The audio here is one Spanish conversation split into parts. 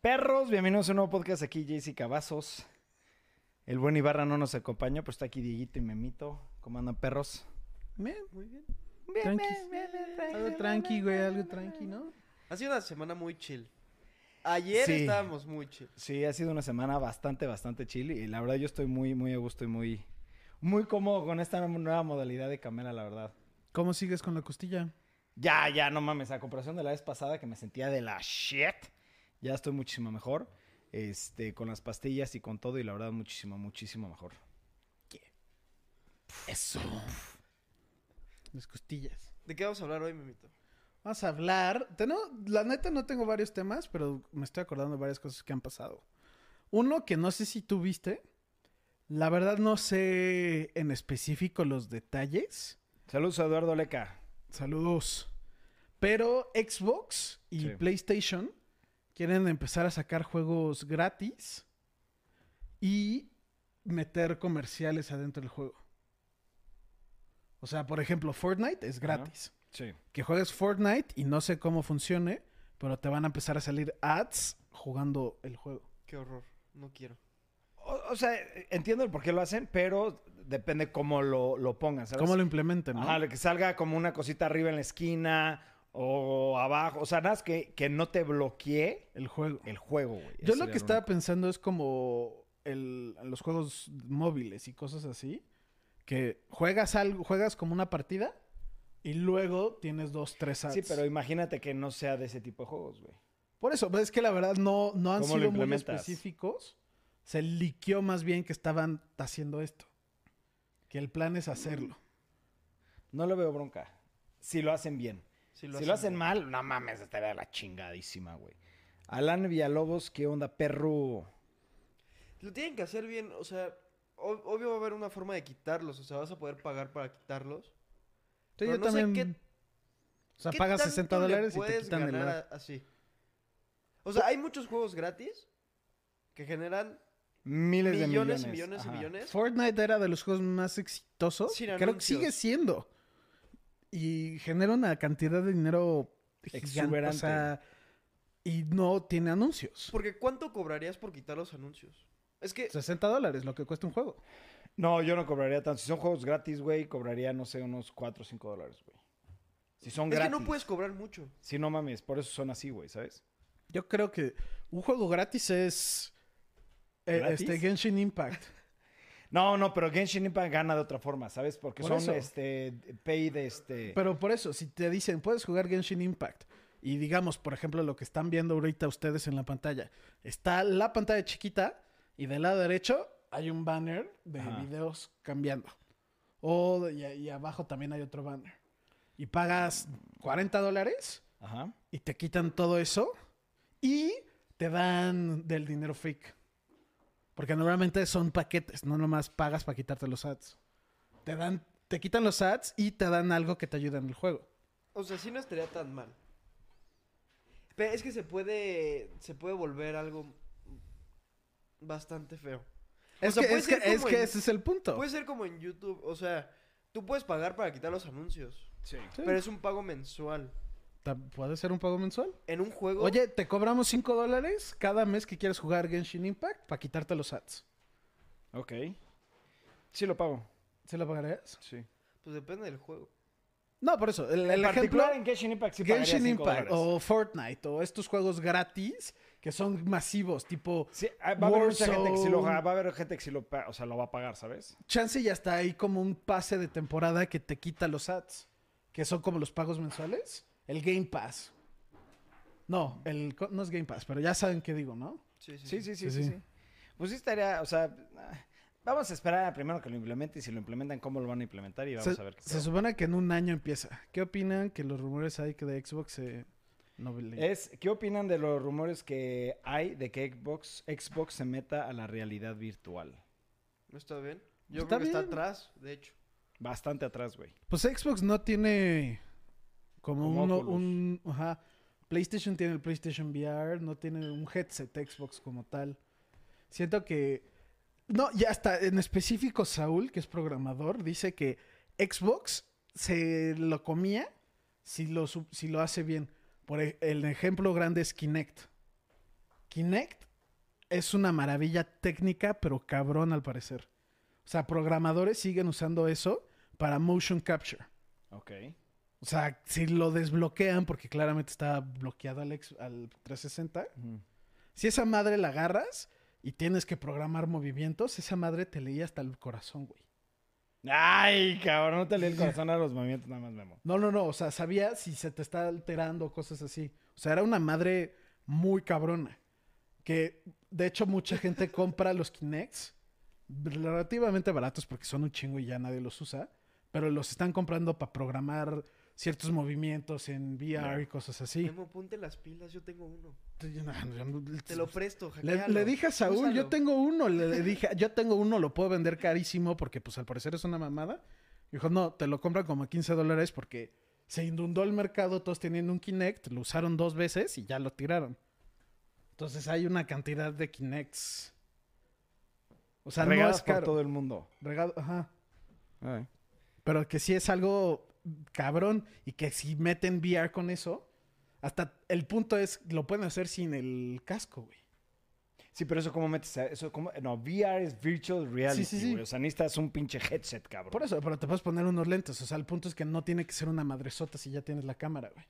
Perros, bienvenidos a un nuevo podcast aquí, JC Cavazos. El buen Ibarra no nos acompaña, pero está aquí Dieguito y Memito. ¿Cómo andan, perros? Bien, muy bien. Bien, Tranqui. bien, bien, bien, bien, Algo tranqui, güey, algo tranqui. ¿no? Ha sido una semana muy chill. Ayer Sí. estábamos muy chill. Sí, ha sido una semana bastante, bastante chill. Y la verdad, yo estoy muy, muy a gusto y muy, muy cómodo con esta nueva modalidad de Camela, la verdad. ¿Cómo sigues con la costilla? Ya, ya, no mames. A comparación de la vez pasada que me sentía de la shit, ya estoy muchísimo mejor. Este, con las pastillas y con todo. Y la verdad, muchísimo, muchísimo mejor. Eso. Las costillas. ¿De qué vamos a hablar hoy, Mimito? Vamos a hablar. Tengo, la neta no tengo varios temas, pero me estoy acordando de varias cosas que han pasado. Uno que no sé si tú viste. La verdad no sé en específico los detalles. Saludos a Eduardo Leca. Saludos. Pero Xbox y Sí. PlayStation quieren empezar a sacar juegos gratis y meter comerciales adentro del juego. O sea, por ejemplo, Fortnite es gratis. Sí. Que juegues Fortnite y no sé cómo funcione, pero te van a empezar a salir ads jugando el juego. Qué horror. No quiero. O, o sea, entiendo el por qué lo hacen, pero depende cómo lo, lo pongan, ¿sabes? ¿Cómo lo implementen? no? Ajá, que salga como una cosita arriba en la esquina o abajo. O sea, nada más que, que no te bloquee El juego. el juego, güey. Yo lo que estaba único. pensando es como el, los juegos móviles y cosas así. Que juegas algo, juegas como una partida y luego tienes dos, tres ads. Sí, pero imagínate que no sea de ese tipo de juegos, güey. Por eso, pues, es que la verdad no, no han ¿Cómo lo sido muy específicos. Se liqueó más bien que estaban haciendo esto. Que el plan es hacerlo. No lo veo bronca. Si lo hacen bien. Si si lo hacen mal, no mames, estaría la chingadísima, güey. Alan Villalobos, ¿qué onda, perro? Lo tienen que hacer bien. O sea, ob- obvio va a haber una forma de quitarlos. O sea, vas a poder pagar para quitarlos. Sí, Pero yo no sé también. o sea, ¿Qué pagas tanto 60 le dólares y te puedes quitan el a- así? O sea, hay muchos juegos gratis que generan Miles de millones. millones y millones y millones. Fortnite era de los juegos más exitosos. Sin Creo que sigue siendo. Y genera una cantidad de dinero gigante. Exuberante. O sea, y no tiene anuncios. Porque ¿cuánto cobrarías por quitar los anuncios? Es que 60 dólares lo que cuesta un juego. No, yo no cobraría tanto. Si son juegos gratis, güey, cobraría, no sé, unos 4 o 5 dólares, güey. Si son es gratis. que no puedes cobrar mucho. Si no mames, por eso son así, güey, ¿sabes? Yo creo que un juego gratis es eh, este Genshin Impact. No, no, pero Genshin Impact gana de otra forma, ¿sabes? Porque Por son, eso. este, paid, este... Pero por eso, si te dicen, puedes jugar Genshin Impact, y digamos, por ejemplo, lo que están viendo ahorita ustedes en la pantalla, está la pantalla chiquita y del lado derecho hay un banner de Ajá. videos cambiando. O y, y abajo también hay otro banner. Y pagas 40 dólares y te quitan todo eso y te dan del dinero fake. Porque normalmente son paquetes, no nomás pagas para quitarte los ads. Te dan, te quitan los ads y te dan algo que te ayuda en el juego. O sea, sí no estaría tan mal. Pero es que se puede. Se puede volver algo bastante feo. O Es sea, que, es que, es que en- ese es el punto. Puede ser como en YouTube. O sea, tú puedes pagar para quitar los anuncios. Sí. Sí. Pero es un pago mensual. ¿Puede ser un pago mensual? En un juego. Oye, te cobramos 5 dólares cada mes que quieres jugar Genshin Impact para quitarte los ads. Ok. Sí lo pago. ¿Se lo pagarías? Sí. Pues depende del juego. No, por eso. El, el en ejemplo, particular en Genshin Impact sí Genshin Impact dólares. o Fortnite o estos juegos gratis que son masivos, tipo Sí, ah, va a haber mucha gente que sí lo va a haber gente que sí lo o sea, lo va a pagar, ¿sabes? Chance ya está ahí como un pase de temporada que te quita los ads, que son como los pagos mensuales. El Game Pass. No, el, no es Game Pass, pero ya saben qué digo, ¿no? Sí, sí. Sí, sí, sí, Sí, sí, sí. sí. Pues sí estaría, o sea, ah, vamos a esperar a primero que lo implementen y si lo implementan cómo lo van a implementar y vamos Se, a ver qué se supone que en un año empieza. ¿Qué opinan que los rumores hay que de Xbox se novelen? Es, ¿qué opinan de los rumores que hay de que Xbox, Xbox se meta a la realidad virtual? ¿No está bien? Yo Está creo que está atrás, de hecho. Bastante atrás, güey. Pues Xbox no tiene como, Como uno, un... Ajá. PlayStation tiene el PlayStation VR, no tiene un headset Xbox como tal. Siento que... No, ya está. En específico, Saúl, que es programador, dice que Xbox se lo comía si lo, si lo hace bien. Por el ejemplo grande es Kinect. Kinect es una maravilla técnica, pero cabrón al parecer. O sea, programadores siguen usando eso para motion capture. Ok. O sea, si lo desbloquean, porque claramente está bloqueado al, ex- al 360, Ujú. si esa madre la agarras y tienes que programar movimientos, esa madre te leía hasta el corazón, güey. Ay, cabrón, no te leí el corazón a los movimientos nada más, Memo. No, no, no, o sea, sabía si se te está alterando, cosas así. O sea, era una madre muy cabrona. Que de hecho mucha gente compra los Kinects relativamente baratos porque son un chingo y ya nadie los usa, pero los están comprando para programar ciertos movimientos en VR y cosas así. Memo, ponte las pilas, yo tengo uno. Le, Te lo presto, le hackealo. dije a Saúl, yo tengo uno, le, le dije, yo tengo uno, lo puedo vender carísimo porque pues al parecer es una mamada. Dijo, no, te lo compran como a 15 dólares porque se inundó el mercado, todos tenían un Kinect, lo usaron dos veces y ya lo tiraron. Entonces hay una cantidad de Kinects. O sea, no Regadas es por caro. todo el mundo. Regado- ajá. Ay. Pero que sí es algo cabrón y que si meten VR con eso, hasta el punto es, lo pueden hacer sin el casco, güey. Sí, pero eso cómo metes eso como no, VR es virtual reality, Sí, sí, sí. güey. O sea, necesitas un pinche headset, cabrón. Por eso, pero te puedes poner unos lentes. O sea, el punto es que no tiene que ser una madresota si ya tienes la cámara, güey.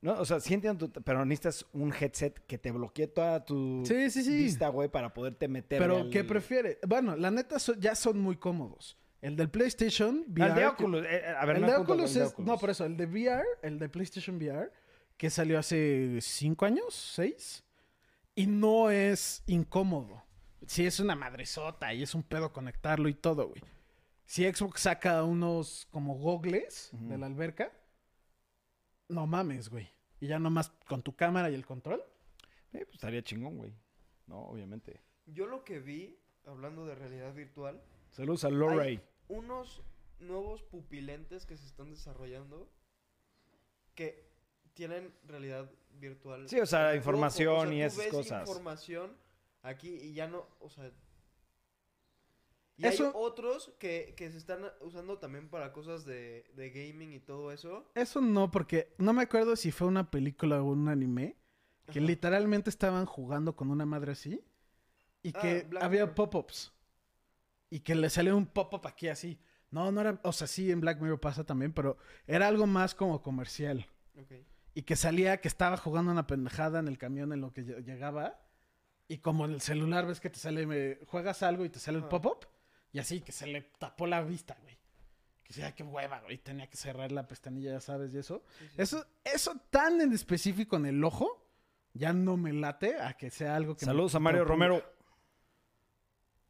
No, o sea, sí entiendo, tu- pero necesitas un headset que te bloquee toda tu Sí, sí, sí. vista, güey, para poderte meter Pero, ¿qué prefiere? Bueno, la neta so- ya son muy cómodos. El del PlayStation VR. el de que- Oculus, eh, a ver, el no de Oculus el de es. Oculus. No, por eso, el de VR, el de PlayStation VR, que salió hace cinco años, seis, y no es incómodo. Sí, es una madresota y es un pedo conectarlo y todo, güey. Si Xbox saca unos como gogles de la alberca, no mames, güey. Y ya nomás con tu cámara y el control. Eh, pues estaría chingón, güey. No, obviamente. Yo lo que vi, hablando de realidad virtual, Saludos a Lorray. Unos nuevos pupilentes que se están desarrollando que tienen realidad virtual. Sí, o sea, información ojo. O sea, y esas cosas. información aquí y ya no, o sea... Y hay otros que, que se están usando también para cosas de, de gaming y todo eso. Eso no, porque no me acuerdo si fue una película o un anime que Ajá. literalmente estaban jugando con una madre así y Ah, que había pop-ups y que le salió un pop-up aquí así. No, no era, o sea, sí en Black Mirror pasa también, pero era algo más como comercial y que salía que estaba jugando una pendejada en el camión en lo que lle- llegaba y como en el celular ves que te sale, me- juegas algo y te sale el pop-up y así que se le tapó la vista, güey. Que sea, qué hueva, güey. Tenía que cerrar la pestañilla, ya sabes, y eso. Sí, sí. Eso, eso tan en específico en el ojo, ya no me late a que sea algo que... me Saludos a. Mario Romero.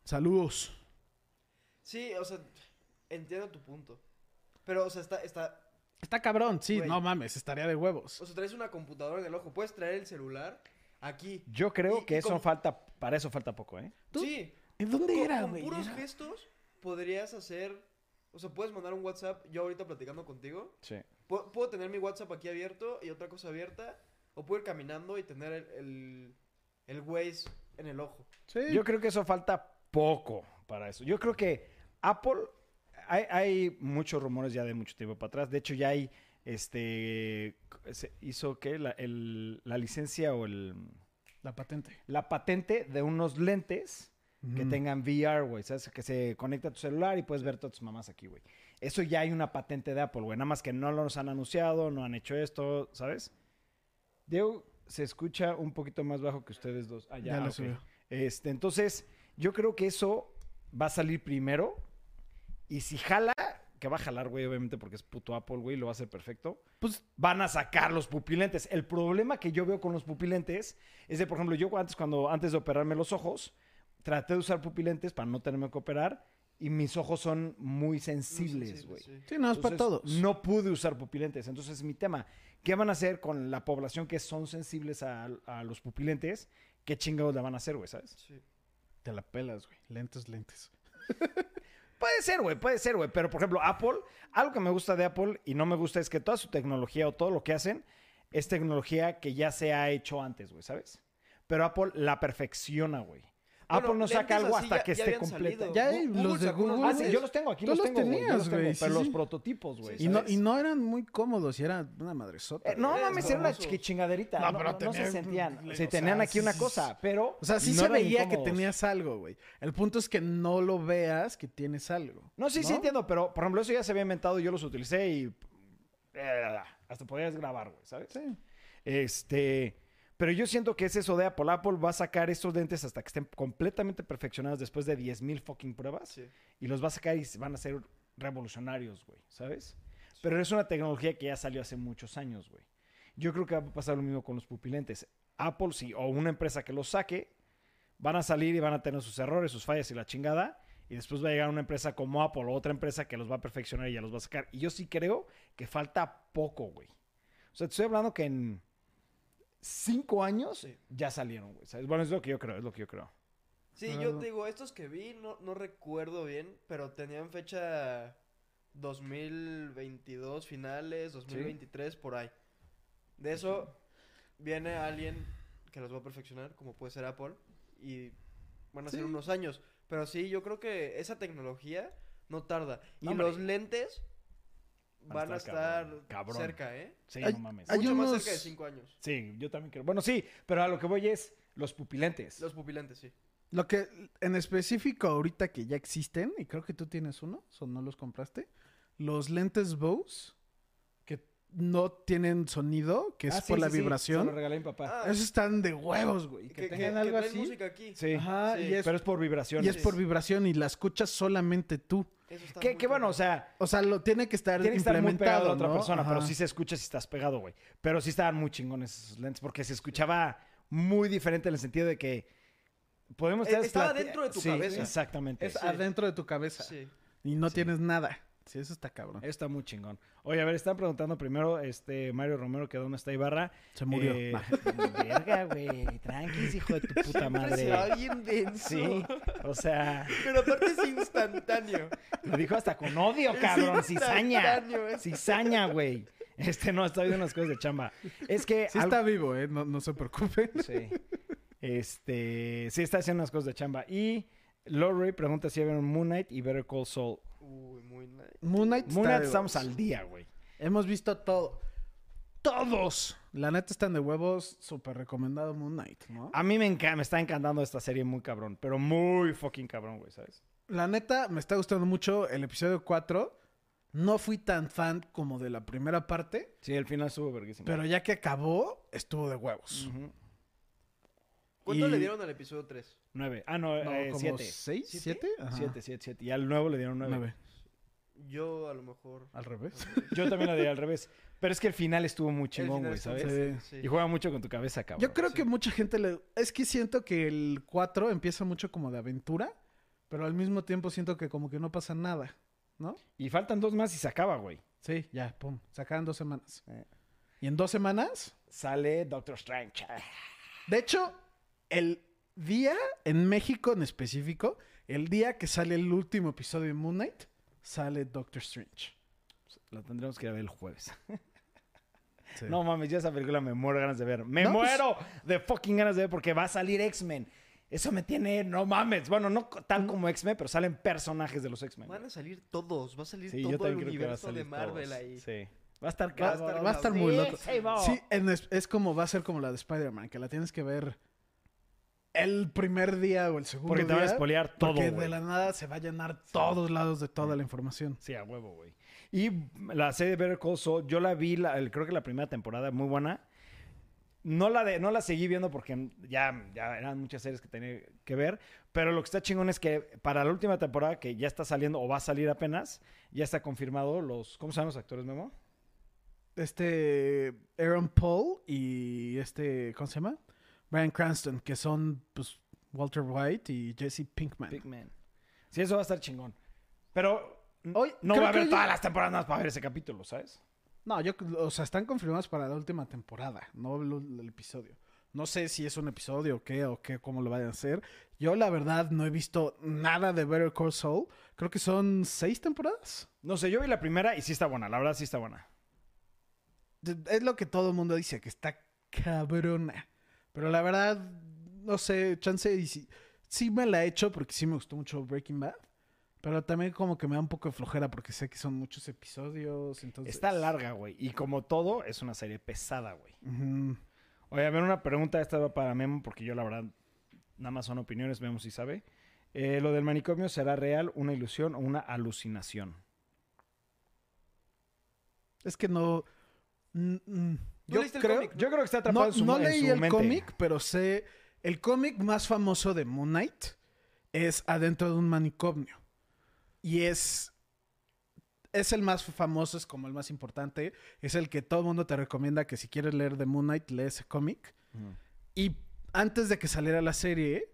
Saludos. Sí, o sea, entiendo tu punto. Pero, o sea, está, está... Está cabrón, sí, Güey. no mames, estaría de huevos. O sea, traes una computadora en el ojo. Puedes traer el celular aquí. Yo creo Y- que y eso falta, para eso falta poco, ¿eh? ¿Tú? Sí. ¿En dónde Con- era, con güey? puros Era- gestos podrías hacer... O sea, puedes mandar un WhatsApp, yo ahorita platicando contigo. Sí. Puedo, puedo tener mi WhatsApp aquí abierto y otra cosa abierta. O puedo ir caminando y tener el, el, el Waze en el ojo. Sí. Yo creo que eso falta poco para eso. Yo creo que Apple, hay, hay muchos rumores ya de mucho tiempo para atrás. De hecho, ya hay, este, se hizo que la, la licencia o el, La patente. la patente de unos lentes que Ujú. tengan VR, güey. ¿Sabes? Que se conecta a tu celular y puedes ver todas tus mamás aquí, güey. Eso ya hay una patente de Apple, güey. Nada más que no los han anunciado, no han hecho esto, ¿sabes? Diego se escucha un poquito más bajo que ustedes dos. Ah, ya, Ya lo ok. subió. Este, entonces, yo creo que eso va a salir primero. Y si jala, que va a jalar, güey, obviamente porque es puto Apple, güey, lo va a hacer perfecto. Pues Van a sacar los pupilentes. El problema que yo veo con los pupilentes es de, por ejemplo, yo antes, cuando, antes de operarme los ojos, traté de usar pupilentes para no tenerme que operar. Y mis ojos son muy sensibles, sensible, güey. sí. sí, no es para todos. No pude usar pupilentes. Entonces, mi tema, ¿qué van a hacer con la población que son sensibles a, a los pupilentes? ¿Qué chingados la van a hacer, güey, sabes? Sí. Te la pelas, güey. Lentes, lentes. Puede ser, güey, puede ser, güey. Pero, por ejemplo, Apple, algo que me gusta de Apple y no me gusta es que toda su tecnología o todo lo que hacen es tecnología que ya se ha hecho antes, güey, ¿sabes? Pero Apple la perfecciona, güey. Apple Bueno, no saca algo así hasta ya- que ya esté salido. Ya hay Gu- los de Google. Ah, sí, yo los tengo, aquí Tú los los tengo, tenías, güey, sí, pero los sí. prototipos, güey. Sí, Y no, y no eran muy cómodos, y era una madresota. Eh, no mames, era una chingaderita. No, No, pero no- no se tenían- sentían. o Se sea, tenían aquí una cosa, pero. O sea, sí no se veía que tenías algo, güey. El punto es que no lo veas que tienes algo. No, sí, sí entiendo, pero por ejemplo, eso ya se había inventado y yo los utilicé y. eh, hasta podías grabar, güey, ¿sabes? Sí. Este. Pero yo siento que es eso de Apple. Apple va a sacar estos lentes hasta que estén completamente perfeccionados después de 10.000 fucking pruebas. Sí. Y los va a sacar y van a ser revolucionarios, güey, ¿sabes? Pero es una tecnología que ya salió hace muchos años, güey. Yo creo que va a pasar lo mismo con los pupilentes. Apple, sí, o una empresa que los saque, van a salir y van a tener sus errores, sus fallas y la chingada. Y después va a llegar una empresa como Apple o otra empresa que los va a perfeccionar y ya los va a sacar. Y yo sí creo que falta poco, güey. O sea, te estoy hablando que en cinco años Sí. ya salieron, güey. ¿sabes? Bueno, es lo que yo creo, es lo que yo creo. Sí, yo te digo, estos que vi, no, no recuerdo bien, pero tenían fecha 2022 finales, 2023, por ahí. De eso viene alguien que los va a perfeccionar, como puede ser Apple, y van a ser Sí. unos años. Pero sí, yo creo que esa tecnología no tarda. Y hombre. los lentes van a estar estar cabrón, cabrón. cerca, ¿eh? Sí, Hay- no mames. hay Mucho más unos- cerca de 5 años. Sí, yo también creo. Bueno, sí, pero a lo que voy es los pupilentes. Los pupilentes, sí. Lo que en específico ahorita que ya existen, y creo que tú tienes uno, o no los compraste, los lentes Bose, que no tienen sonido, que es Ah, sí, por la sí, sí, Se vibración. lo regalé a mi papá. Ah, Esos están de huevos, güey. Que, que, que, tengan que algo traen así. música aquí. Sí. Ajá, Sí. y es, Pero es por vibración. y es por vibración y la escuchas solamente tú. Eso está Que, bueno, o sea, O sea, lo tiene que estar tiene que estar muy pegado implementado a otra ¿no? persona, pero sí se escucha si estás pegado, güey. Pero sí estaban muy chingones esos lentes porque se escuchaba muy diferente en el sentido de que podemos Eh, estar estaba dentro de tu Sí, cabeza. Exactamente. Es Sí. adentro de tu cabeza. Sí. Y no Sí. tienes nada. Sí, eso está cabrón. Está muy chingón. Oye, a ver, están preguntando primero, este, Mario Romero, que dónde está Ibarra. Se murió. Eh, verga, güey. Tranquis, hijo de tu puta madre. se bien denso. Sí, o sea, Pero aparte es instantáneo. lo dijo hasta con odio, Es cabrón. Cizaña. es- Cizaña, güey. Este no, está viendo unas cosas de chamba. Es que. Sí algo- está vivo, ¿eh? No, no se preocupen. Sí. Este. Sí, está haciendo unas cosas de chamba. Y Lorray pregunta si vieron Moon Knight y Better Call Saul. Uy. Moon Knight Moon Knight de estamos al día, güey. Hemos visto todo. Todos. La neta están de huevos. Súper recomendado Moon Knight, ¿no? A mí me, enca- me está encantando esta serie muy cabrón. Pero muy fucking cabrón, güey, ¿sabes? La neta, me está gustando mucho el episodio 4. No fui tan fan como de la primera parte, Sí, el final estuvo verguísimo. pero ya que acabó, estuvo de huevos. ¿Cuánto Y- le dieron al episodio 3? Nueve. Ah, no, No, eh, como siete. ¿Seis? ¿Siete? ¿Siete? Ajá. Siete, siete, siete. Y al nuevo le dieron nueve. Nueve. Yo a lo mejor. Al revés. Yo también lo diría al revés. Pero es que el final estuvo muy chingón, güey, ¿sabes? Sí. Y juega mucho con tu cabeza, cabrón. Yo creo sí. que mucha gente le... Es que siento que el 4 empieza mucho como de aventura, pero al mismo tiempo siento que como que no pasa nada, ¿no? Y faltan dos más y se acaba, güey. Sí, ya, pum. Sacaron dos semanas. Eh. Y en dos semanas, Sale Doctor Strange. de hecho, el día, en México en específico, el día que sale el último episodio de Moon Knight, sale Doctor Strange. La tendremos que ir a ver el jueves. Sí. No mames, yo esa película me muero de ganas de ver. Me No, pues- muero de fucking ganas de ver porque va a salir X-Men. Eso me tiene, no mames. Bueno, no tal como X-Men, pero salen personajes de los X-Men. Van a salir todos. Va a salir Sí, todo el universo de salir Marvel todos. ahí. Sí. Va a estar Va a cabrón. estar Va a estar muy loco. sí, va. Sí, en es, es como va a ser como la de Spider-Man, que la tienes que ver el primer día o el segundo Porque te van a día, espolear todo, Porque de la nada se va a llenar todos lados de toda la información. Sí, a huevo, güey. Y la serie de Better Call Saul, yo la vi, la- el- creo que la primera temporada, muy buena. No la, de, no la seguí viendo porque ya, ya eran muchas series que tenía que ver. Pero lo que está chingón es que para la última temporada, que ya está saliendo o va a salir apenas, ya está confirmado los... ¿Cómo se llaman los actores, Memo? Este Aaron Paul y este, ¿cómo se llama? Brian Cranston, que son pues Walter White y Jesse Pinkman. Pigman. Sí, eso va a estar chingón. Pero Hoy, no va a haber que todas yo- las temporadas para ver ese capítulo, ¿sabes? No, yo, o sea, están confirmados para la última temporada, no el, el episodio. No sé si es un episodio o qué, o qué, cómo lo vayan a hacer. Yo, la verdad, no he visto nada de Better Call Saul. Creo que son seis temporadas. No sé, yo vi la primera y sí está buena. La verdad sí está buena. Es lo que todo el mundo dice, que está cabrona. Pero la verdad, no sé, chance y si, sí me la he hecho porque sí me gustó mucho Breaking Bad. Pero también como que me da un poco de flojera porque sé que son muchos episodios. Entonces... Está larga, güey. Y como todo, es una serie pesada, güey. Ujú. Oye, a ver, una pregunta. Esta va para Memo, porque yo la verdad, nada más son opiniones, vemos si sabe. Eh, ¿Lo del manicomio será real, una ilusión o una alucinación? Es que no... mm, mm, ¿Tú Yo leíste el creo... cómic? Yo creo que está atrapado No, en su, no leí su el cómic, pero sé... El cómic más famoso de Moon Knight es adentro de un manicomio. Y es... Es el más famoso, es como el más importante. Es el que todo el mundo te recomienda que si quieres leer de Moon Knight, lee ese cómic. Ujú. Y antes de que saliera la serie,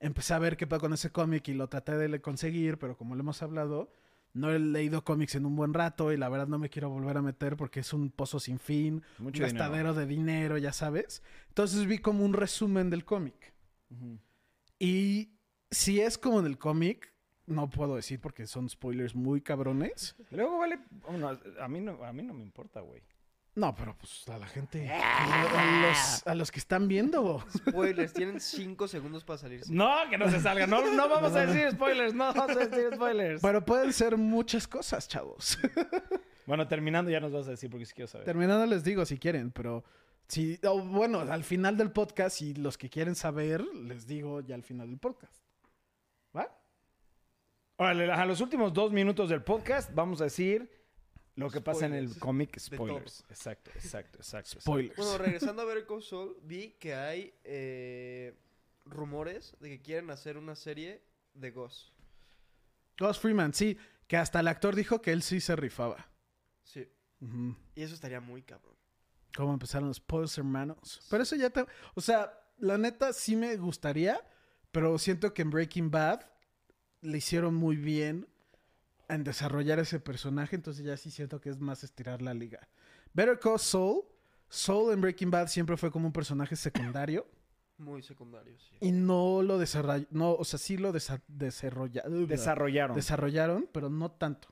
empecé a ver qué pasa con ese cómic y lo traté de conseguir, pero como lo hemos hablado, no he leído cómics en un buen rato y la verdad no me quiero volver a meter porque es un pozo sin fin, Mucho un gastadero de dinero, ya sabes. Entonces vi como un resumen del cómic. Y si es como en el cómic, no puedo decir porque son spoilers muy cabrones. Luego vale... bueno, a, mí no, a mí no me importa, güey. No, pero pues a la gente, a los, a los que están viendo. Spoilers, tienen 5 segundos para salirse. No, que no se salga. No, no vamos a decir spoilers. No vamos a decir spoilers. Pero pueden ser muchas cosas, chavos. Bueno, terminando ya nos vas a decir porque sí quiero saber. Terminando les digo si quieren, pero si, bueno, al final del podcast, y los que quieren saber, les digo ya al final del podcast. ¿Va? Órale, a los últimos dos minutos del podcast vamos a decir lo que pasa en el cómic spoilers. Exacto, exacto, exacto. Spoilers. Bueno, regresando a ver Call Saul, vi que hay eh, rumores de que quieren hacer una serie de Ghost. Ghost Freeman, sí, que hasta el actor dijo que él sí se rifaba. Sí. Y eso estaría muy cabrón. ¿Cómo empezaron los Spoilers hermanos? Pero eso ya te... O sea, la neta sí me gustaría, pero siento que en Breaking Bad le hicieron muy bien en desarrollar ese personaje, entonces ya sí siento que es más estirar la liga. Better Call Saul, Saul en Breaking Bad siempre fue como un personaje secundario Muy secundario, sí. y no lo desarrolló, no, o sea, sí lo desa- desarrolla- Desarrollaron. desarrollaron, pero no tanto.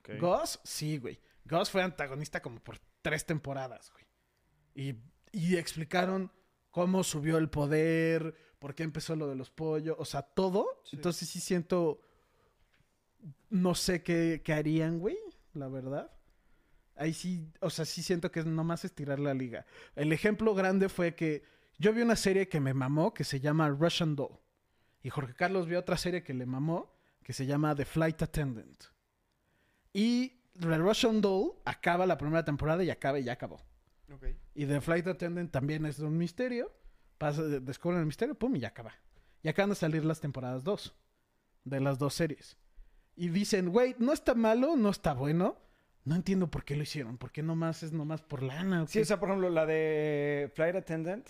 Ok. Gus, sí, güey. Gus fue antagonista como por tres temporadas, güey. Y, y explicaron cómo subió el poder, por qué empezó lo de los pollos, o sea, todo. Sí. Entonces sí siento, no sé qué, qué harían, güey, la verdad. Ahí sí, o sea, sí siento que es nomás estirar la liga. El ejemplo grande fue que yo vi una serie que me mamó que se llama Russian Doll. Y Jorge Carlos vio otra serie que le mamó que se llama The Flight Attendant. Y The Russian Doll acaba la primera temporada y acaba y ya acabó. Y The Flight Attendant también es un misterio. Pasa, descubren el misterio, pum, y ya acaba. Y acaban de salir las temporadas 2 de las dos series. Y dicen, güey, no está malo, no está bueno. No entiendo por qué lo hicieron. ¿Por qué nomás es nomás por lana? o Sí, o sea, por ejemplo, la de Flight Attendant,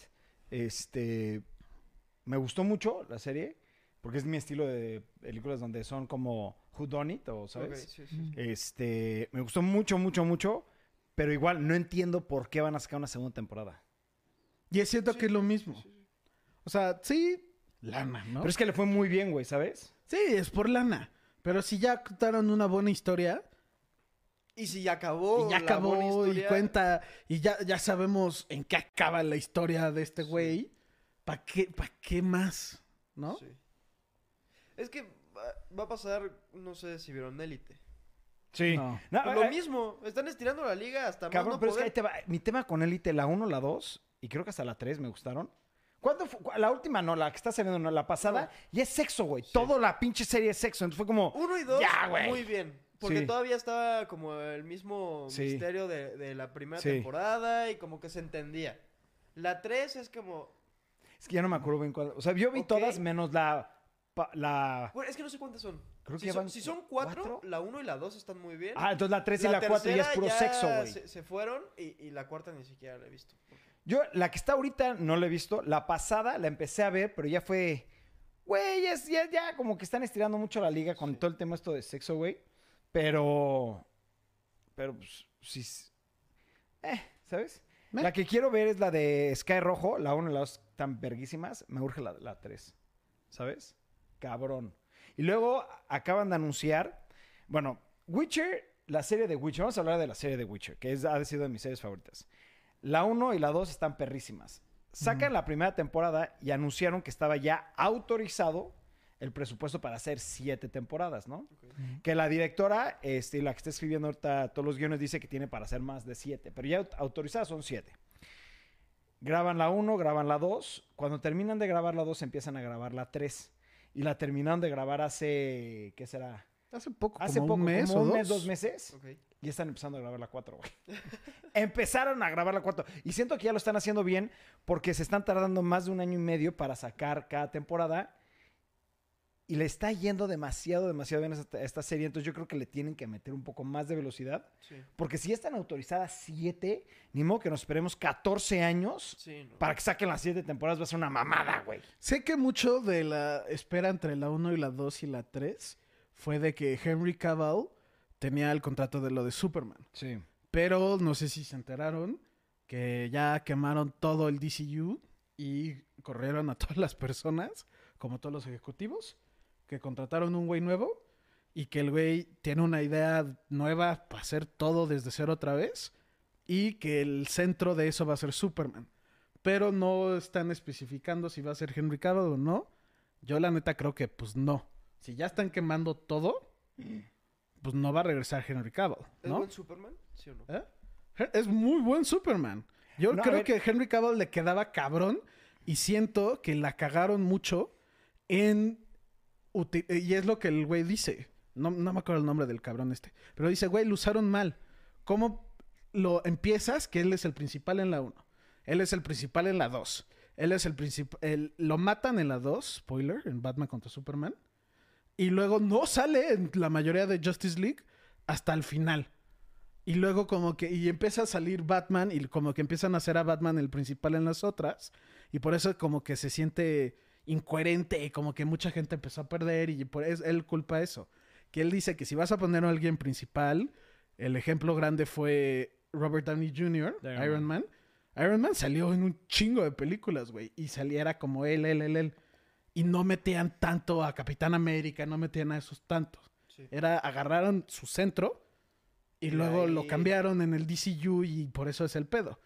este, me gustó mucho la serie, porque es mi estilo de películas donde son como Who Done It, o ¿sabes? sí, sí. Este, me gustó mucho, mucho, mucho, pero igual no entiendo por qué van a sacar una segunda temporada. Y es cierto Sí, que es lo mismo. sí, sí. O sea, sí, lana, ¿no? Pero es que le fue muy bien, güey, ¿sabes? Sí, es por lana. Pero si ya contaron una buena historia, Y si ya acabó. y ya la acabó buena y historia, cuenta, y ya, ya sabemos en qué acaba la historia de este Sí. güey, ¿para qué, pa' qué más? ¿no? Sí. Es que va, va a pasar, no sé si vieron Élite. Sí. No. No, lo eh, mismo, están estirando la liga hasta más Cabrón, no pero es que poder. ahí te va. Mi tema con Elite, la 1, la 2, y creo que hasta la 3 me gustaron. ¿Cuándo fue? La última no, la que está saliendo no, la pasada. Y es sexo, güey. Sí. Todo la pinche serie es sexo. Entonces fue como. Uno y dos, Ya, güey. muy bien. Porque Sí. todavía estaba como el mismo Sí. misterio de, de la primera temporada y como que se entendía. La 3 es como... Es que ya no me acuerdo bien cuál. O sea, yo vi Ok. todas menos la. la... Bueno, es que no sé cuántas son. Creo si, que son, si son cuatro, cuatro. la 1 y la 2 están muy bien. Ah, entonces la 3 y la 4 ya es puro sexo, güey. Se, se fueron y, y la cuarta ni siquiera la he visto. Yo, la que está ahorita no la he visto. La pasada la empecé a ver, pero ya fue. Güey, es- ya, ya como que están estirando mucho la liga con Sí. todo el tema esto de sexo, güey. Pero. Pero, pues, sí. Eh, ¿sabes? La que quiero ver es la de Sky Rojo. La 1 y la 2 están verguísimas. Me urge la 3. ¿Sabes? Cabrón. Y luego acaban de anunciar. Bueno, Witcher, la serie de Witcher. Vamos a hablar de la serie de Witcher, que es, ha sido de mis series favoritas. La 1 y la 2 están perrísimas. Sacan la primera temporada y anunciaron que estaba ya autorizado el presupuesto para hacer siete temporadas, ¿no? Que la directora, este, la que está escribiendo ahorita todos los guiones, dice que tiene para hacer más de siete, pero ya autorizadas son siete. Graban la 1, graban la 2. Cuando terminan de grabar la 2, empiezan a grabar la 3. Y la terminaron de grabar hace, ¿qué será? Hace poco, Hace como poco, un mes como o un dos. mes, dos meses. Ok. Y están empezando a grabar la 4, güey. Empezaron a grabar la 4. Y siento que ya lo están haciendo bien porque se están tardando más de un año y medio para sacar cada temporada. Y le está yendo demasiado, demasiado bien a esta, a esta serie. Entonces yo creo que le tienen que meter un poco más de velocidad. Sí. Porque si ya están autorizadas 7, ni modo que nos esperemos 14 años Sí, no. para que saquen las 7 temporadas. Va a ser una mamada, güey. Sé que mucho de la espera entre la 1 y la 2 y la 3 fue de que Henry Cavill tenía el contrato de lo de Superman. Sí. Pero no sé si se enteraron que ya quemaron todo el DCU y corrieron a todas las personas, como todos los ejecutivos, que contrataron un güey nuevo y que el güey tiene una idea nueva para hacer todo desde cero otra vez y que el centro de eso va a ser Superman. Pero no están especificando si va a ser Henry Cavill o no. Yo la neta creo que pues no. Si ya están quemando todo, pues no va a regresar Henry Cavill, ¿Es ¿no? buen Superman? ¿Sí o no? ¿Eh? Es muy buen Superman. Yo No, creo que Henry Cavill le quedaba cabrón y siento que la cagaron mucho en... Y es lo que el güey dice. No, no me acuerdo el nombre del cabrón este. Pero dice, güey, lo usaron mal. ¿Cómo lo empiezas? Que él es el principal en la 1. Él es el principal en la 2. Él es el principal... Lo matan en la 2, spoiler, en Batman contra Superman. Y luego no sale en la mayoría de Justice League hasta el final. Y luego como que, y empieza a salir Batman y como que empiezan a hacer a Batman el principal en las otras. Y por eso como que se siente incoherente, como que mucha gente empezó a perder y por eso él culpa eso. Que él dice que si vas a poner a alguien principal, el ejemplo grande fue Robert Downey Jr., Iron, Man. Iron Man salió en un chingo de películas, güey. Y saliera como él, él, él, él. Y no metían tanto a Capitán América, no metían a esos tantos. Sí. Era, agarraron su centro y Y luego ahí- lo cambiaron en el DCU y por eso es el pedo.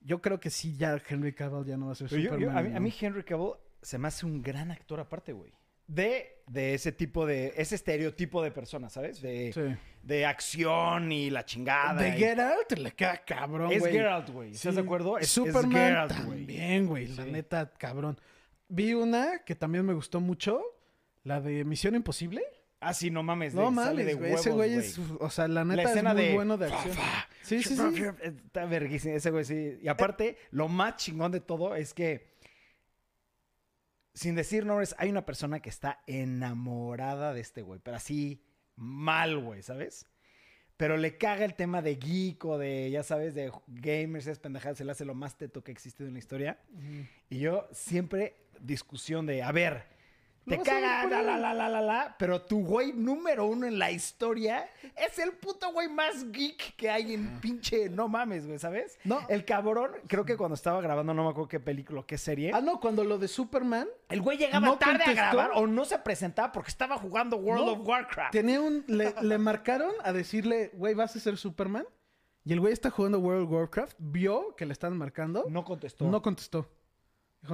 Yo creo que sí, ya Henry Cavill ya no va a ser Pero yo- yo- Superman. a, mí, a mí Henry Cavill se me hace un gran actor aparte, güey. De, de ese tipo de... Ese estereotipo de persona, ¿sabes? De, Sí. de acción y la chingada. De y- Geralt le queda cabrón, Es güey. Geralt, güey. ¿Estás Sí. de acuerdo? Es, es Superman Geralt, güey. también, güey. La Sí. neta, cabrón. Vi una que también me gustó mucho. La de Misión Imposible. Ah, sí, no mames. No de- sale de mames, güey. Ese güey es... O sea, la neta La escena es muy de... bueno de acción. Sí, sí, sí. Está verguísima ese güey, sí. Y aparte, lo más chingón de todo es que, sin decir nombres, hay una persona que está enamorada de este güey, pero así mal, güey, ¿sabes? Pero le caga el tema de geek o de, ya sabes, de gamers, es pendejada, se le hace lo más teto que ha existido en la historia. Y yo siempre discusión de, a ver, te vas a ver caga, por la, la, la, la, la, la, pero tu güey número uno en la historia es el puto güey más geek que hay en pinche, no mames, güey, ¿sabes? No. El cabrón, creo que cuando estaba grabando, no me acuerdo qué película qué serie, Ah, no, cuando lo de Superman el güey llegaba no tarde contestó. a grabar o no se presentaba porque estaba jugando World No. of Warcraft. tenía un... Le, le marcaron a decirle, güey, ¿vas a ser Superman? Y el güey está jugando World of Warcraft, vio que le están marcando, No contestó. no contestó.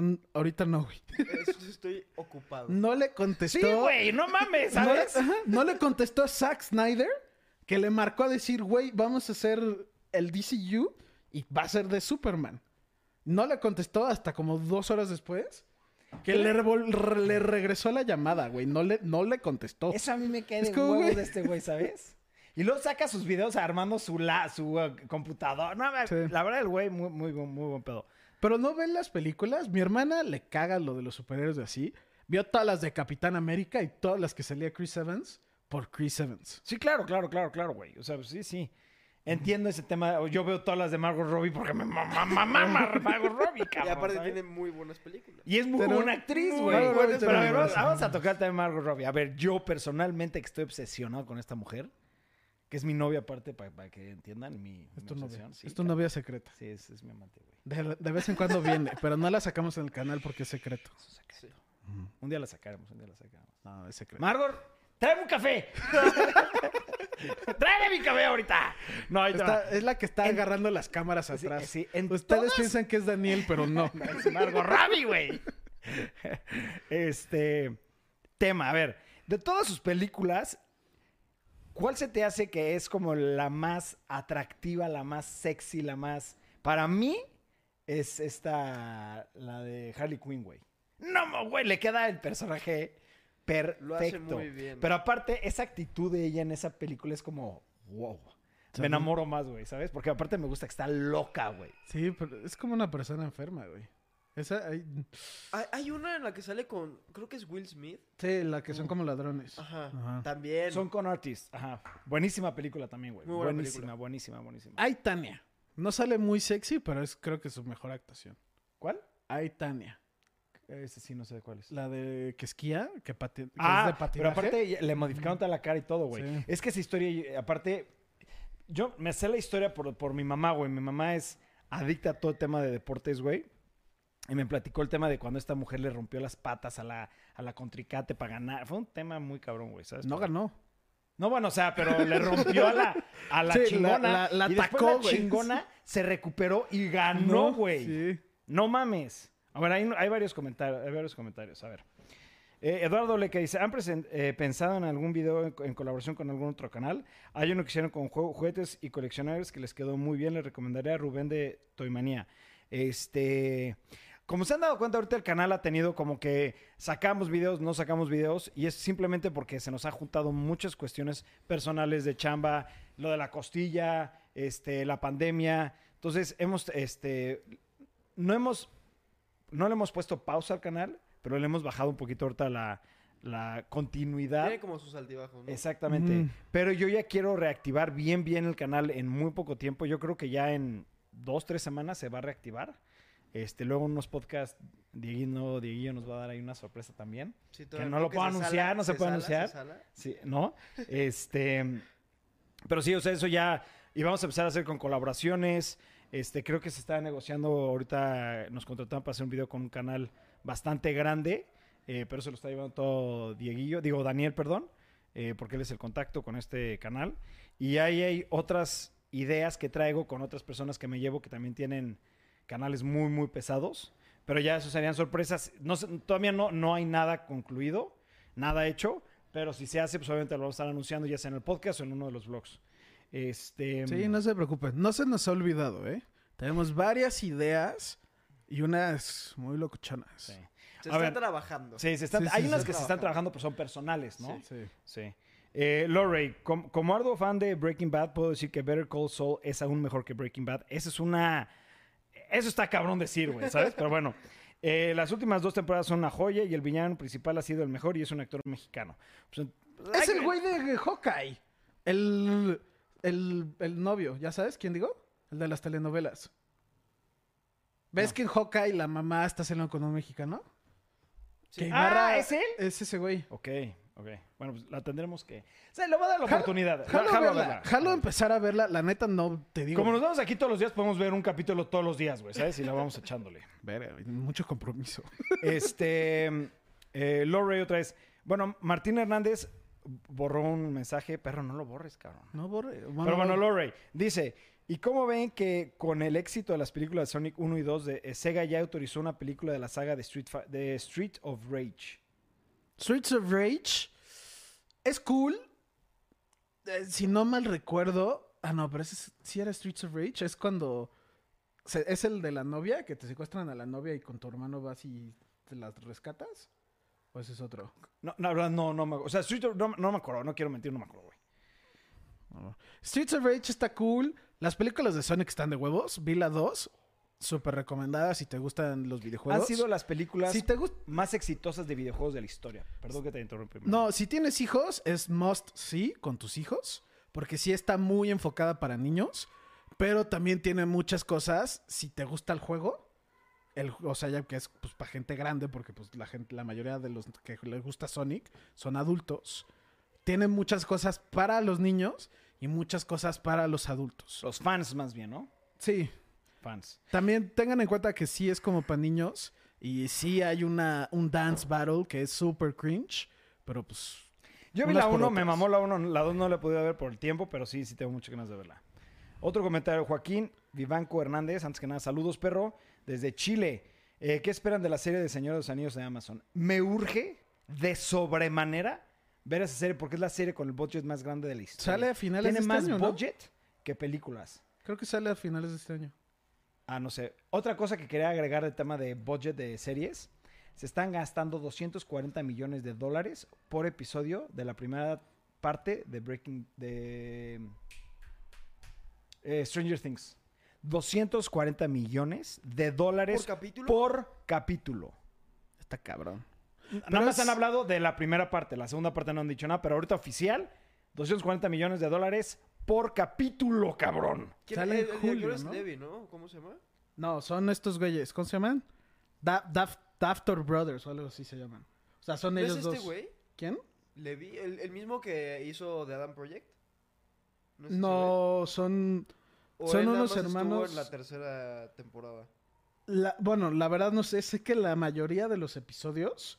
Dijo, ahorita no, güey. Es- Estoy ocupado. No le contestó. sí, güey, no mames, No le, ¿sabes? ajá, no le contestó a Zack Snyder, que le marcó a decir, güey, vamos a hacer el DCU y va a ser de Superman. No le contestó hasta como dos horas después. Que le, re- le regresó la llamada, güey. No le, no le contestó. Eso a mí me cae Es de como, güey. de este güey, ¿sabes? Y luego saca sus videos armando su, la, su uh, computador. No, Sí. La verdad, el güey, muy, muy, muy buen pedo. Pero no ven las películas. Mi hermana le caga lo de los superhéroes de así. Vio todas las de Capitán América y todas las que salía Chris Evans por Chris Evans. Sí, claro, claro, claro, claro, güey. O sea, pues, sí, sí. Entiendo ese tema. Yo veo todas las de Margot Robbie porque me mama, mama, mama Margot Robbie, Y cabrón. aparte ¿sabes? tiene muy buenas películas. Y es muy Pero- buena actriz, güey. buena Pero actriz. a ver, vamos, vamos a tocar también Margot Robbie. A ver, yo personalmente que estoy obsesionado con esta mujer, que es mi novia aparte, para, que entiendan mi, Es mi tu novia. obsesión. Sí, es tu claro. novia secreta. Sí, es, es mi amante, güey. De, de vez en cuando viene, pero no la sacamos en el canal porque es secreto. Es un secreto. Un día la sacaremos, un día la sacaremos. No, es secreto. Margot, ¡Tráeme un café! ¡Tráeme mi café ahorita! No, ahí. Está- es la que está En- agarrando las cámaras Sí, atrás. sí, en Ustedes todas- piensan que es Daniel, pero no. Es Margot Robbie, güey. Este. Tema, a ver. De todas sus películas, ¿cuál se te hace que es como la más atractiva, la más sexy, la más. Para mí, es esta. La de Harley Quinn, güey. No, güey, le queda el personaje perfecto. Lo hace muy bien. Pero aparte, esa actitud de ella en esa película es como. Wow. Me enamoro más, güey, ¿sabes? Porque aparte me gusta que está loca, güey. Sí, pero es como una persona enferma, güey. Esa, Hay, hay una en la que sale con, creo que es Will Smith. sí, la que son como ladrones. Ajá. Ajá. También. Son con artists. Ajá. Buenísima película también, güey. Muy buena Buenísima, película. buenísima, buenísima. Ay, Tania. No sale muy sexy, pero es creo que su mejor actuación. ¿Cuál? Ay, Tania. Ese sí, no sé cuál es. La de que esquía, que, pati- que Ah, es de pero patinaje. aparte ya- le modificaron toda la cara y todo, güey. Sí. Es que esa historia, aparte, yo me sé la historia por, por mi mamá, güey. Mi mamá es adicta a todo el tema de deportes, güey. Y me platicó el tema de cuando esta mujer le rompió las patas a la, a la contricate para ganar. Fue un tema muy cabrón, güey, ¿sabes? No ganó. No, bueno, o sea, pero le rompió a la, a la Sí, chingona. la- la y después la chingona se recuperó y ganó, güey. Sí. No mames. A ver, hay, hay varios comentarios. Hay varios comentarios. A ver. Eh, Eduardo Leca dice, ¿han eh, pensado en algún video en, en colaboración con algún otro canal? Hay uno que hicieron con juguetes y coleccionables que les quedó muy bien. Les recomendaría a Rubén de Toimanía. Este... Como se han dado cuenta, ahorita el canal ha tenido como que sacamos videos, no sacamos videos, y es simplemente porque se nos ha juntado muchas cuestiones personales de chamba, lo de la costilla, este, la pandemia. Entonces, hemos, este, no hemos, no le hemos puesto pausa al canal, pero le hemos bajado un poquito ahorita la, la continuidad. Tiene como sus altibajos, ¿no? Exactamente. Mm. Pero yo ya quiero reactivar bien, bien el canal en muy poco tiempo. Yo creo que ya en dos, tres semanas se va a reactivar. Este, luego unos podcasts, Dieguino, Dieguillo nos va a dar ahí una sorpresa también. Sí, que no lo puedo se anunciar, sala, no se puede sala, anunciar. sala. Sí, ¿no? Este, pero sí, o sea, eso ya, y vamos a empezar a hacer con colaboraciones. Este, creo que se está negociando ahorita, nos contrataron para hacer un video con un canal bastante grande, eh, pero se lo está llevando todo Dieguillo, digo Daniel, perdón, eh, porque él es el contacto con este canal. Y ahí hay otras ideas que traigo con otras personas que me llevo que también tienen canales muy, muy pesados. Pero ya eso serían sorpresas. No, sé, todavía no, no hay nada concluido, nada hecho. Pero si se hace, pues obviamente lo vamos a estar anunciando ya sea en el podcast o en uno de los vlogs. Este, Sí, no se preocupen. No se nos ha olvidado, ¿eh? Tenemos varias ideas y unas muy locuchonas. sí. Se A está ver. trabajando. Sí, se están- Sí, sí, hay sí, unas que se están trabajando, pero son personales, ¿no? Sí. Sí. Sí. Eh, Lorray, com- como arduo fan de Breaking Bad, puedo decir que Better Call Saul es aún mejor que Breaking Bad. Eso es una. Eso está cabrón decir, güey, ¿sabes? Pero bueno. eh, las últimas dos temporadas son una joya y el villano principal ha sido el mejor y es un actor mexicano. Pues, Es el güey de Hawkeye. El, el, el novio, ¿ya sabes quién digo? El de las telenovelas. ¿Ves No. que en Hawkeye la mamá está saliendo con un mexicano? Sí. Ah, ¿es él? Es ese güey. Ok, ok. Bueno, pues la tendremos que. O sea, le voy a dar la Jalo- oportunidad. Jalo, Jalo verla, verla. jalo a empezar a verla. La neta no te digo. Como nos vemos aquí todos los días, podemos ver un capítulo todos los días, güey, ¿sabes? Y la vamos echándole. Verga, mucho compromiso. Este. Eh, Lorray otra vez. Bueno, Martín Hernández borró un mensaje. Perro, no lo borres, cabrón. No borre. Pero bueno, Lorray dice. ¿Y cómo ven que con el éxito de las películas de Sonic 1 y 2, de, eh, Sega ya autorizó una película de la saga de Street, de Street of Rage? Streets of Rage es cool. Eh, si no mal recuerdo. Ah, no, pero ese es- sí era Streets of Rage. Es cuando. se- es el de la novia, que te secuestran a la novia y con tu hermano vas y te las rescatas. ¿O ese es otro? No, la verdad, no, no me O sea, Street of, no, no me acuerdo, no quiero mentir, no me acuerdo, güey. Streets of Rage está cool. Las películas de Sonic están de huevos. Vi la 2. Súper recomendada si te gustan los videojuegos. Han sido las películas Si te gusta. más exitosas de videojuegos de la historia. Perdón que te interrumpí. No, si tienes hijos, es must sí con tus hijos. Porque sí está muy enfocada para niños. Pero también tiene muchas cosas. Si te gusta el juego. El, o sea, ya que es pues, para gente grande. Porque pues, la, gente, la mayoría de los que les gusta Sonic son adultos. Tiene muchas cosas para los niños. Y muchas cosas para los adultos. Los fans más bien, ¿no? Sí. Fans. También tengan en cuenta que sí es como para niños. Y sí hay una, un dance battle que es super cringe. Pero pues Yo vi la por 1, me mamó la 1, la 2 no la he podido ver por el tiempo, pero sí, sí tengo muchas ganas de verla. Otro comentario, Joaquín Vivanco Hernández, antes que nada, saludos perro, desde Chile. Eh, ¿Qué esperan de la serie de Señor de los Anillos de Amazon? Me urge de sobremanera ver esa serie porque es la serie con el budget más grande de la historia. Sale a finales Tiene de este más año, ¿no? budget que películas. Creo que sale a finales de este año. Ah, no sé. Otra cosa que quería agregar del tema de budget de series. Se están gastando 240 millones de dólares por episodio de la primera parte de Breaking... de eh, Stranger Things. 240 millones de dólares ¿Por capítulo? por capítulo. Está cabrón. Nada más es- han hablado de la primera parte. La segunda parte no han dicho nada, pero ahorita oficial, 240 millones de dólares por capítulo, cabrón. ¿Quién- Sale en julio, ¿no? Levi, ¿no? ¿Cómo se llama? No, son estos güeyes. ¿Cómo se llaman? Da- Daf- Brothers o algo así se llaman. O sea, son ¿No ellos es este dos. güey? ¿Quién? Levi, el, el mismo que hizo The Adam Project. ¿No es ese No, son... ¿O son él nada unos más estuvo hermanos- en la tercera temporada. la- bueno, la verdad no sé. Sé que la mayoría de los episodios,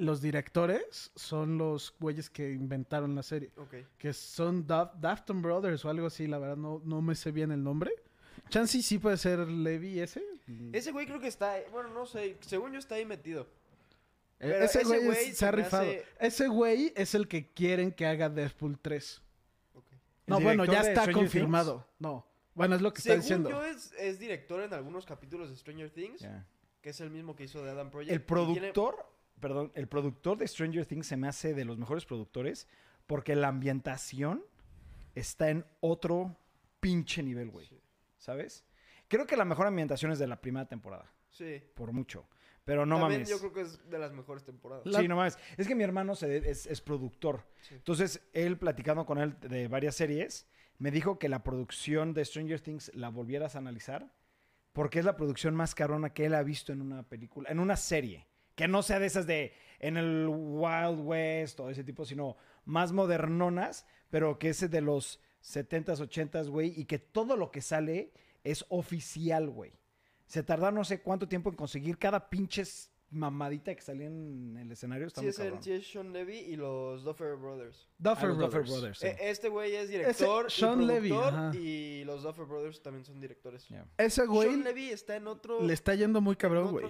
los directores son los güeyes que inventaron la serie. Que son Daf- Dafton Brothers o algo así. La verdad no, no me sé bien el nombre. Chansey sí puede ser Levi ese. Ese güey creo que está, bueno, no sé, según yo está ahí metido. Pero ese ese güey, es- güey se se ha rifado. hace- Ese güey es el que quieren que haga Deadpool 3. Ok. No, ¿El bueno, ya de está confirmado. No. Bueno, es lo que está Según diciendo. yo es, es director en algunos capítulos de Stranger Things, que es el mismo que hizo The Adam Project. El productor, perdón, el productor de Stranger Things se me hace de los mejores productores porque la ambientación está en otro pinche nivel, güey. Sí. ¿Sabes? Creo que la mejor ambientación es de la primera temporada, Sí. por mucho. Pero no También mames. yo creo que es de las mejores temporadas. La- Sí, no mames. Es que mi hermano se de- es, es productor. Sí. Entonces, él platicando con él de varias series, me dijo que la producción de Stranger Things la volvieras a analizar porque es la producción más carona que él ha visto en una película, en una serie. Que no sea de esas de en el Wild West o ese tipo, sino más modernonas, pero que es de los 70s, 80s, güey, y que todo lo que sale es oficial, güey. Se tarda no sé cuánto tiempo en conseguir cada pinche mamadita que salía en el escenario. Está Sí muy es, el, cabrón. sí es Sean Levy y los Duffer Brothers. Ah, Duffer Duffer Brothers. Brothers, sí. Eh, este güey es director y Sean Levy, productor ajá. y los Duffer Brothers también son directores. Ya. Ese Sean güey Levy está en otro, le está yendo muy cabrón, güey.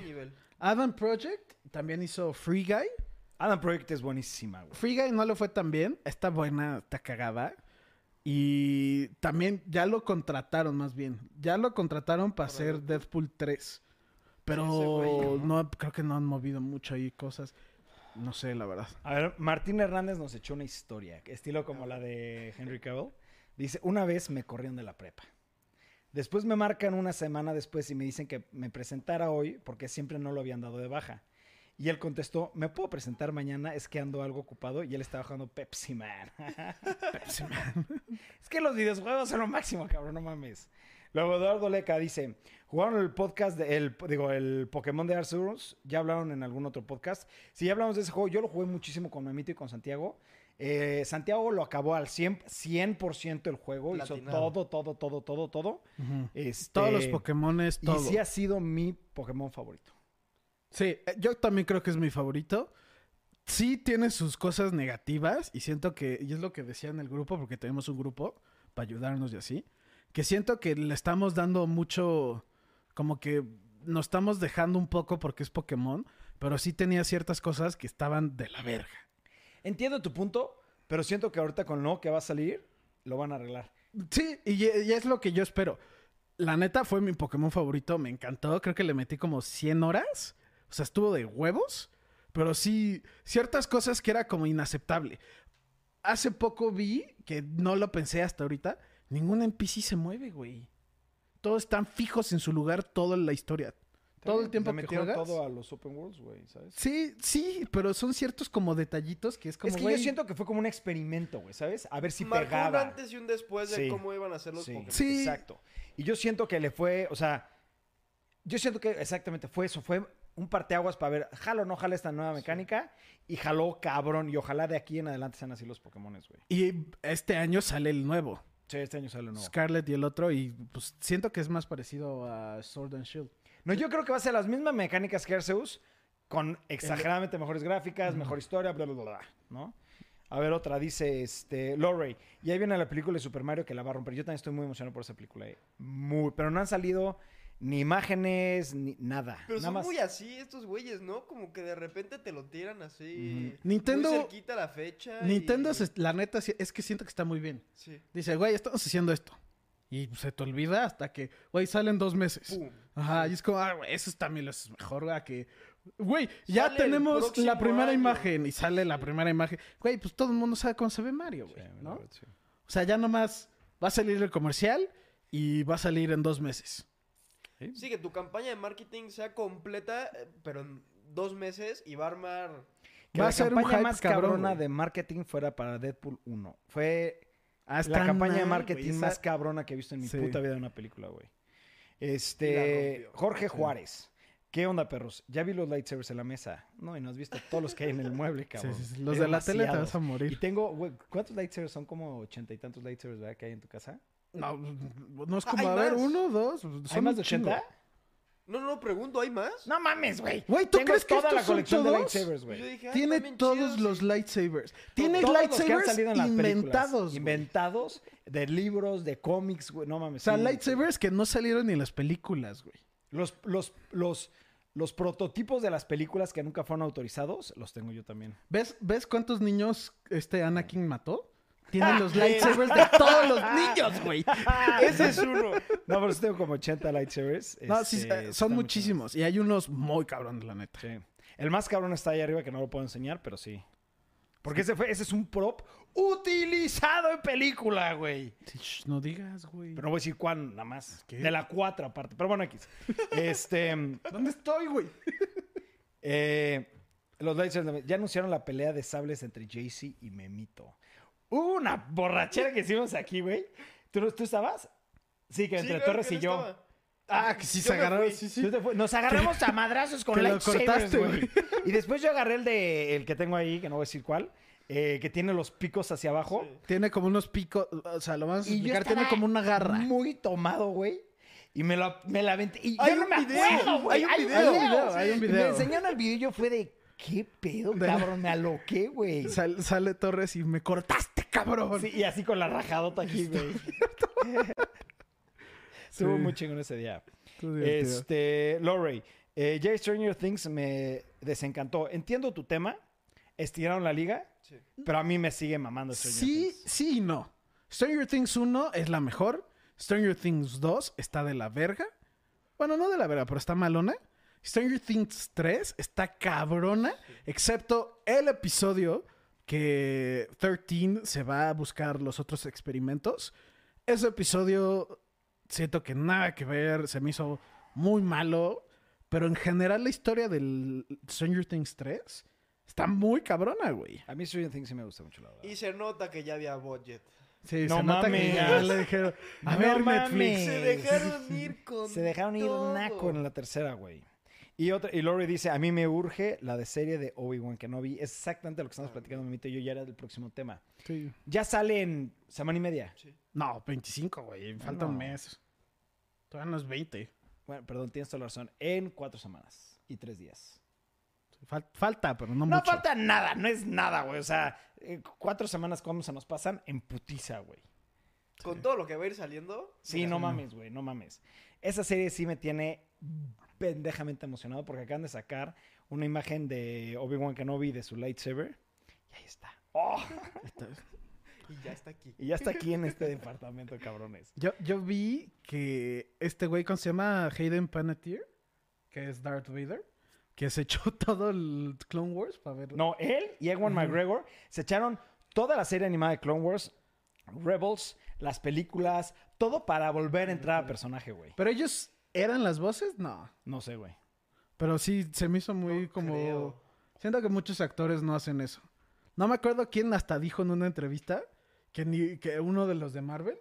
Adam Project también hizo Free Guy. Adam Project es buenísima, güey. Free Guy no le fue tan bien. Está buena, está cagada. Y también ya lo contrataron más bien. Ya lo contrataron para hacer Deadpool. Deadpool 3. Pero No, creo que no han movido mucho ahí cosas. No sé, la verdad. A ver, Martín Hernández nos echó una historia, estilo como la de Henry Cavill. Dice, una vez me corrieron de la prepa. Después me marcan una semana después y me dicen que me presentara hoy porque siempre no lo habían dado de baja. Y él contestó, ¿me puedo presentar mañana? Es que ando algo ocupado y él estaba jugando Pepsi Man. Pepsi Man. Es que los videojuegos son lo máximo, cabrón, no mames. Luego Eduardo Leca dice, ¿jugaron el podcast, de, el, digo, el Pokémon de Arceus? ¿Ya hablaron en algún otro podcast? Sí, ya hablamos de ese juego. Yo lo jugué muchísimo con Memito y con Santiago. Eh, Santiago lo acabó al 100%, 100% el juego. Hizo todo, todo, todo, todo, todo. Este, Todos los Pokémones, Y todo. sí ha sido mi Pokémon favorito. Sí, eh, yo también creo que es mi favorito. Sí tiene sus cosas negativas y siento que, y es lo que decía en el grupo, porque tenemos un grupo para ayudarnos y así, que siento que le estamos dando mucho, como que nos estamos dejando un poco porque es Pokémon, pero sí tenía ciertas cosas que estaban de la verga. Entiendo tu punto, pero siento que ahorita con lo que va a salir, lo van a arreglar. Sí, y, y es lo que yo espero. La neta fue mi Pokémon favorito, me encantó, creo que le metí como 100 horas, o sea, estuvo de huevos, pero sí, ciertas cosas que era como inaceptable. Hace poco vi, que no lo pensé hasta ahorita, ningún NPC se mueve, güey. Todos están fijos en su lugar toda la historia. Todo el tiempo que juegas. todo a los open worlds, güey, ¿sabes? Sí, sí, pero son ciertos como detallitos que es como, es que yo siento que fue como un experimento, güey, ¿sabes? A ver si Marcó un antes y un después de Sí. cómo iban a ser los Sí, Pokémon. Sí. exacto. Y yo siento que le fue, o sea, yo siento que exactamente fue eso, fue un parteaguas para ver, jalo o no jala esta nueva mecánica, y jaló cabrón, y ojalá de aquí en adelante sean así los Pokémones, güey. Y este año sale el nuevo. Sí, este año sale nuevo. Scarlet y el otro, y pues siento que es más parecido a Sword and Shield. No, yo creo que va a ser las mismas mecánicas que Arceus, con exageradamente mejores gráficas, mejor historia, bla, bla, bla, bla, ¿no? A ver, otra, dice este, Lorray. Y ahí viene la película de Super Mario que la va a romper. Yo también estoy muy emocionado por esa película. eh. Muy, pero no han salido ni imágenes, ni nada. Pero Nada son más. muy así estos güeyes, ¿no? Como que de repente te lo tiran así. Nintendo- Muy cerquita la fecha. Nintendo, y- se- la neta, es que siento que está muy bien. Sí. Dice, güey, estamos haciendo esto. Y se te olvida hasta que, güey, salen dos meses. Pum. Ajá, y es como, ah, güey, eso también lo es mejor, güey, que... Güey, ya tenemos la primera año. imagen y sale la primera imagen. Güey, pues todo el mundo sabe cómo se ve Mario, güey, ¿no? verdad, sí. O sea, ya nomás va a salir el comercial y va a salir en dos meses. Sí, que tu campaña de marketing sea completa, eh, pero en dos meses y va a armar. Que Va la a ser un campaña hype más cabrona de marketing fuera para Deadpool 1. Fue Ah, la campaña de marketing esa- más cabrona que he visto en mi Sí. puta vida de una película, güey. Y Este. Jorge Juárez. ¿Qué onda, perros? Ya vi los lightsabers en la mesa. No, y no has visto todos los que hay en el mueble, cabrón. sí, sí, Los de la tele te vas a Y morir. tengo, güey, ¿cuántos lightsabers son? Como ochenta y tantos lightsabers, ¿verdad? Que hay en tu casa. No, no es como, hay a ver, más. uno, dos. ¿Hay son más un de chingo. 80? No, no, no, pregunto, ¿hay más? No mames, güey. Güey, ¿tú Tengo crees que estos la son todos? lightsabers, Yo güey. dije, Tiene todos los sí. lightsabers. Tiene Todos los que han lightsabers inventados. güey. Inventados de libros, de cómics, güey. No mames. O sea, sí. lightsabers que no salieron ni en las películas, güey. Los, los, los, los prototipos de las películas que nunca fueron autorizados, los tengo yo también. ¿Ves, ¿Ves cuántos niños este Anakin mató? Tienen los lightsabers de todos los niños, güey. Ese es uno. No, pero sí tengo como 80 lightsabers. No, sí, Este, eh, son muchísimos. Y hay unos muy cabrones, la neta. Sí. El más cabrón está ahí arriba que no lo puedo enseñar, pero sí. Porque ese, fue, ese es un prop utilizado en película, güey. Shh, no digas, güey. Pero no voy a decir cuán, nada más. ¿Qué? De la 4 aparte. Pero bueno, X. Este. ¿Dónde estoy, güey? Eh, los lightsabers ya anunciaron la pelea de sables entre Jay-Z y Memito. Hubo una borrachera que hicimos aquí, güey. ¿Tú, ¿Tú estabas? Sí, que Sí, entre claro Torres que y no yo. estaba. Ah, que sí Yo se agarraron. Sí, sí. Nos agarramos a madrazos con lightsabers, cortaste, güey. Y después yo agarré el de el que tengo ahí, que no voy a decir cuál, eh, que tiene los picos hacia abajo. Sí. Tiene como unos picos. O sea, lo vamos a explicar. Tiene como una garra. Muy tomado, güey. Y me la, me la aventé. Y Hay yo no un me video, acuerdo, güey. hay un video. Hay un video, hay un Y Me video. enseñaron el video y yo fue de, ¿qué pedo, cabrón? Me aloqué, güey. Sal- sale Torres y me cortaste, cabrón. Sí, y así con la rajadota aquí, güey. Estuvo Sí. muy chingón ese día. Este, Lorray, eh, ya Stranger Things me desencantó. Entiendo tu tema. Estiraron la liga, Sí. pero a mí me sigue mamando Stranger Sí, Things. sí y no. Stranger Things 1 es la mejor. Stranger Things 2 está de la verga. Bueno, no de la verga, pero está malona. Stranger Things 3 está cabrona, excepto el episodio que 13 se va a buscar los otros experimentos. Ese episodio siento que nada que ver, se me hizo muy malo, pero en general la historia del Stranger Things 3 está muy cabrona, güey. A mí Stranger Things sí me gusta mucho, la verdad. Y se nota que ya había budget. Sí, No se nota que mames. ya le dijeron, a No ver mames. Netflix. Se dejaron ir con Se dejaron ir todo. naco en la tercera, güey. Y, otra, y Lori dice, a mí me urge la de serie de Obi-Wan Kenobi. Es exactamente lo que estamos platicando, Memito y yo, ya era del próximo tema. Sí. Ya sale en semana y media. Sí. No, 25, güey. Falta un No. mes. Todavía no es 20. Bueno, perdón, tienes toda la razón. En cuatro semanas y tres días. Fal- falta, pero no, No mucho. falta nada, no es nada, güey. O sea, eh, cuatro semanas, ¿cómo se nos pasan? En putiza, güey. Con todo lo que va a ir saliendo. Sí, mira, no mames, güey, no mames. Esa serie sí me tiene pendejamente emocionado porque acaban de sacar una imagen de Obi-Wan Kenobi de su lightsaber. Y ahí está. ¡Oh! Y ya está aquí. Y ya está aquí en este departamento, cabrones. Yo, yo vi que este güey, ¿cómo se llama? Hayden Panettiere, que es Darth Vader, que se echó todo el Clone Wars para ver. No, él y Ewan. McGregor se echaron toda la serie animada de Clone Wars, Rebels, las películas, todo para volver a entrar a personaje, güey. Pero ellos eran las voces, no. No sé, güey. Pero sí, se me hizo muy No como... creo. Siento que muchos actores no hacen eso. No me acuerdo quién hasta dijo en una entrevista que, ni, que uno de los de Marvel,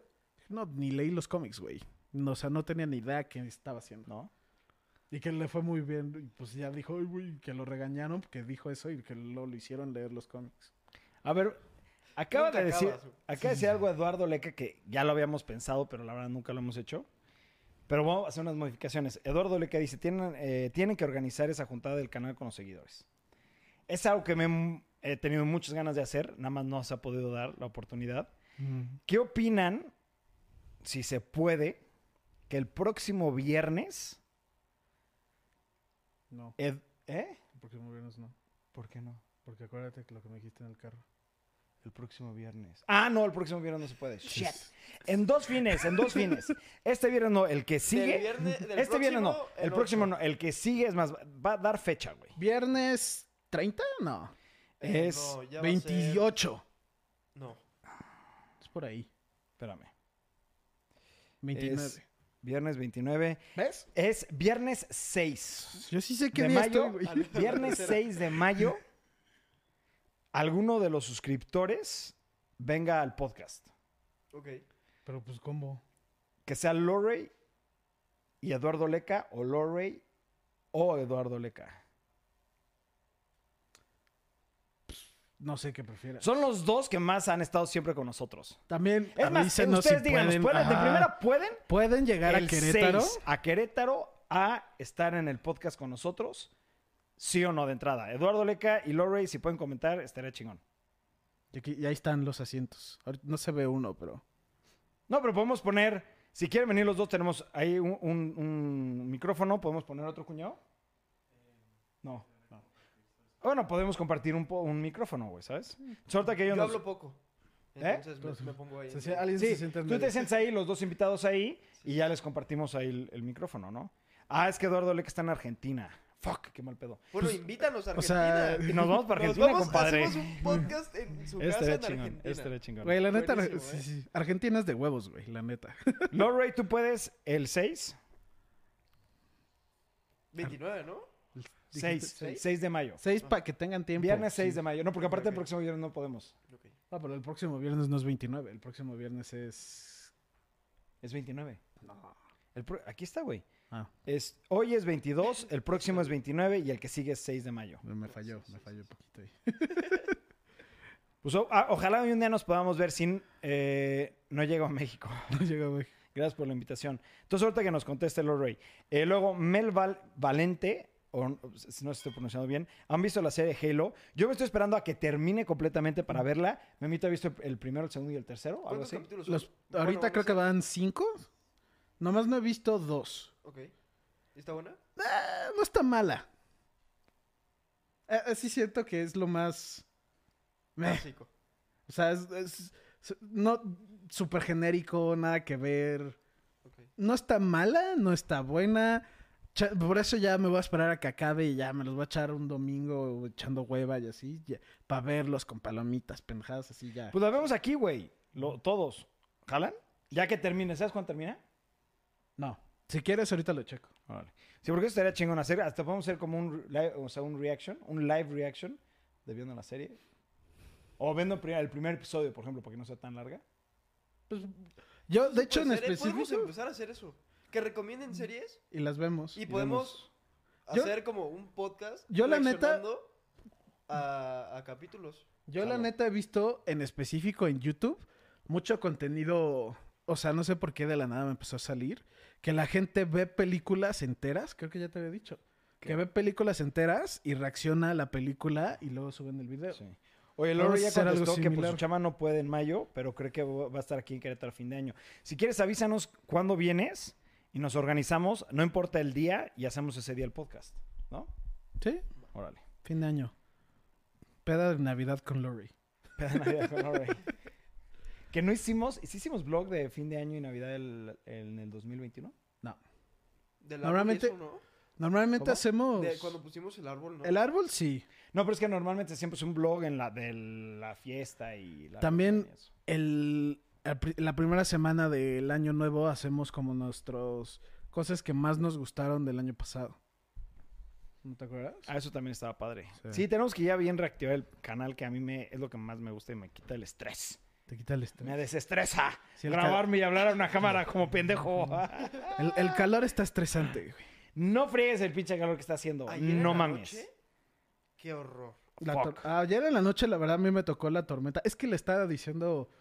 no, ni leí los cómics, güey. No, o sea, no tenía ni idea qué estaba haciendo. ¿No? Y que le fue muy bien. Y pues ya dijo, "Ay, güey, que lo regañaron porque dijo eso y que lo, lo hicieron leer los cómics. A ver, acaba de decir, acaba de decir algo Eduardo Leca que ya lo habíamos pensado, pero la verdad nunca lo hemos hecho. Pero vamos a hacer unas modificaciones. Eduardo Leca dice, tienen, eh, tienen que organizar esa juntada del canal con los seguidores. Es algo que me, he tenido muchas ganas de hacer, nada más no se ha podido dar la oportunidad. Mm. ¿Qué opinan, si se puede, que el próximo viernes... No, Ed- ¿Eh? el próximo viernes no. ¿Por qué no? Porque acuérdate que lo que me dijiste en el carro. El próximo viernes. Ah, no, el próximo viernes no se puede. Shit. En dos fines, en dos fines. Este viernes no, el que Del sigue. viernes- del este viernes no, el próximo no. El que sigue es más. Va a dar fecha, güey. ¿Viernes 30? No. Eh, Es no, ya va a ser- 28. No. Es por ahí. Espérame. 29. Es viernes 29. ¿Ves? Es viernes 6 Yo sí sé qué de día mayo. estoy, güey. Al- Viernes tercera. 6 de mayo. Alguno de los suscriptores venga al podcast. Ok. Pero pues, ¿cómo? Que sea Lorray y Eduardo Leca o Lorray o Eduardo Leca. No sé qué prefieras. Son los dos que más han estado siempre con nosotros. También Es más, ustedes si díganos, pueden, ¿pueden- de primera pueden pueden llegar el a Querétaro. 6 a Querétaro a estar en el podcast con nosotros. Sí o no de entrada. Eduardo Leca y Lorray, si pueden comentar, estaría chingón. Y, aquí- y ahí están los asientos. Ahorita No se ve uno, pero. No, pero podemos poner, si quieren venir los dos, tenemos ahí un, un- un micrófono. ¿Podemos poner otro cuñado? No. Bueno, podemos compartir un, po- un micrófono, güey, ¿sabes? Suelta que Yo nos- hablo poco. ¿Eh? Entonces me, me pongo ahí. Se alguien se Sí, sienta en tú medio. te sientas ahí, los dos invitados ahí, y ya les compartimos ahí el, el micrófono, ¿no? Ah, es que Eduardo Leca está en Argentina. Fuck, qué mal pedo. Bueno, invítanos a o sea, Argentina. Y nos vamos para Nos Argentina, vamos- compadre. Hacemos un podcast en su casa Estaría en chingón, Argentina. estaría chingón. Güey, la neta, Buenísimo, sí, ¿eh? sí. Argentina es de huevos, güey, la neta. Lorray, tú puedes el 6, 29, ¿no? 6, seis? 6 de mayo. Seis para que tengan tiempo. Viernes Sí. 6 de mayo. No, porque aparte el Ok. próximo viernes no podemos. Ok. Ah, pero el próximo viernes no es 29. El próximo viernes es. Es 29. No. El pro- Aquí está, güey. Ah, Es, hoy es 22, el próximo es 29 y el que sigue es 6 de mayo. me falló, me falló un poquito ahí. Pues o- ah, ojalá un día nos podamos ver sin... eh, no llego a México. No llega, güey. Gracias por la invitación. Entonces ahorita que nos conteste Lorray. Eh, luego, Mel Val- Valente, o no no sé si estoy pronunciando bien, ¿han visto la serie Halo? Yo me estoy esperando a que termine completamente para verla. Memito ha visto el, primero, el segundo y el tercero, algo ¿Cuántos así. capítulos son? Los, ahorita a creo que van cinco. Nomás no he visto dos. Ok. ¿Está buena? Ah, no está mala. Eh, eh, sí siento que es lo más... meh. Básico. O sea, es, es- es- no súper genérico, nada que ver. No está mala, no está buena. Cha- Por eso ya me voy a esperar a que acabe y ya me los voy a echar un domingo echando hueva y así, para verlos con palomitas, pendejadas así ya. Pues la vemos aquí, güey. Lo- Todos. ¿Jalan? Ya que termine. ¿Sabes cuándo termina? No, si quieres ahorita lo checo. Órale. Sí, porque eso estaría chingón hacer. Hasta podemos hacer como un, live, o sea, un reaction, un live reaction de viendo la serie. O viendo el primer, episodio, por ejemplo, para que no sea tan larga. Pues, yo, de hecho, en ser, ¿eh? Podemos específico, empezar a hacer eso. Que recomienden series y las vemos. y podemos hacer como un podcast. yo la neta- A, a capítulos. Yo la neta he visto en específico en YouTube mucho contenido, o sea, no sé por qué de la nada me empezó a salir, que la gente ve películas enteras, creo que ya te había dicho, que ve películas enteras y reacciona a la película y luego suben el video. Sí. Oye, Loro ya contestó que pues, su chama no puede en mayo, pero cree que va a estar aquí en Querétaro a fin de año. Si quieres, avísanos cuándo vienes y nos organizamos, no importa el día, y hacemos ese día el podcast, ¿no? ¿Sí? Órale. Fin de año. Peda de Navidad con Lori. Peda de Navidad con Lorray. que no hicimos, sí hicimos blog de fin de año y Navidad el- en el 2021. No. Del Normalmente- árbol y eso, ¿no? Normalmente ¿Cómo? hacemos... De cuando pusimos el árbol, ¿no? El árbol sí. No, pero es que normalmente siempre es un blog en la de la fiesta y la También- y eso. el, la primera semana del año nuevo hacemos como nuestros cosas que más nos gustaron del año pasado. ¿No te acuerdas? Ah, eso también estaba padre. Sí. Sí. tenemos que ya bien reactivar el canal, que a mí me, es lo que más me gusta y me quita el estrés. Te quita el estrés. Me desestresa Sí, grabarme y hablar a una cámara como pendejo. ca- el- el calor está estresante, güey. no friegues el pinche calor que está haciendo. Ayer en no la mames. noche, Qué horror. La Fuck. tor- Ayer en la noche, la verdad, a mí me tocó la tormenta. Es que le estaba diciendo...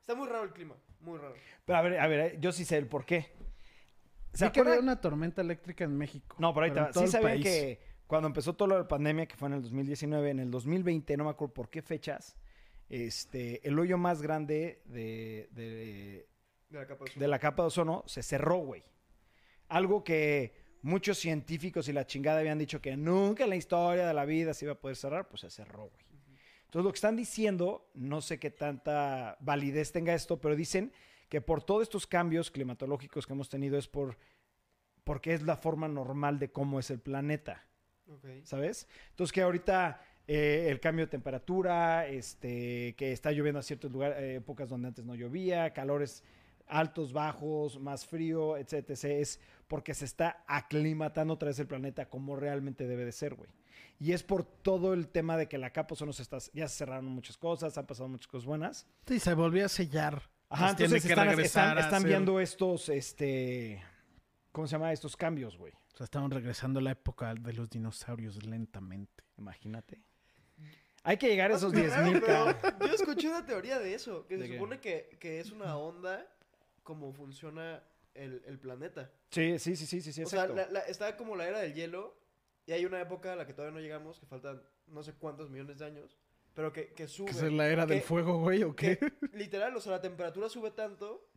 Está muy raro el clima. Muy raro. Pero a ver, a ver, eh, yo sí sé el por qué. ¿Se Sí que había acuerdan? una tormenta eléctrica en México. No, pero ahí en te va. todo Sí el sabían país. que cuando empezó toda la pandemia, que fue en el 2019, en el 2020, no me acuerdo por qué fechas, este, el hoyo más grande de, de, De la capa de de la capa de ozono se cerró, güey. Algo que muchos científicos y la chingada habían dicho que nunca en la historia de la vida se iba a poder cerrar, pues se cerró, güey. Entonces lo que están diciendo, no sé qué tanta validez tenga esto, pero dicen que por todos estos cambios climatológicos que hemos tenido es por porque es la forma normal de cómo es el planeta. ¿sabes? Entonces que ahorita eh, el cambio de temperatura, este, que está lloviendo a ciertos lugares, eh, épocas donde antes no llovía, calores altos, bajos, más frío, etc, etc, es porque se está aclimatando otra vez el planeta como realmente debe de ser, güey. Y es por todo el tema de que la capa ozono se está, ya se cerraron muchas cosas, han pasado muchas cosas buenas. Sí, se volvió a sellar. Ajá, entonces que están, están- viendo estos, este, ¿cómo se llama? Estos cambios, güey. O sea, estaban regresando a la época de los dinosaurios lentamente. Imagínate. Hay que llegar a esos Ah, 10 pero mil, cabrón. Yo escuché una teoría de eso, que ¿De se qué? supone que, que es una onda como funciona el, el planeta. Sí, sí, sí, sí, sí, sí, o sea, exacto. la- la- está como la era del hielo y hay una época a la que todavía no llegamos, que faltan no sé cuántos millones de años, pero que, que sube. ¿Que es la era del que- fuego, güey, o qué? que literal, o sea, la temperatura sube tanto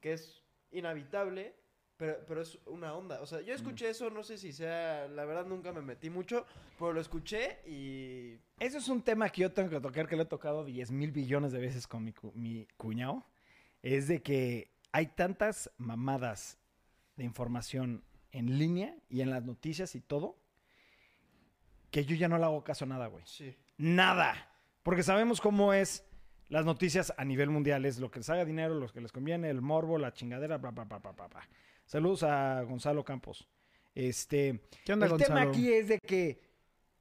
que es inhabitable, pero, pero es una onda. O sea, yo escuché eso, no sé si sea, la verdad nunca me metí mucho, pero lo escuché y... Eso es un tema que yo tengo que tocar, que le he tocado 10 mil billones de veces con mi, cu- mi cuñado. Es de que hay tantas mamadas de información en línea y en las noticias y todo, que yo ya no le hago caso a nada, güey. Sí. Nada. Porque sabemos cómo es las noticias a nivel mundial. Es lo que les haga dinero, lo que les conviene, el morbo, la chingadera, bla, bla, bla, bla, bla, bla. Saludos a Gonzalo Campos. Este, ¿Qué onda, el Gonzalo? tema aquí es de que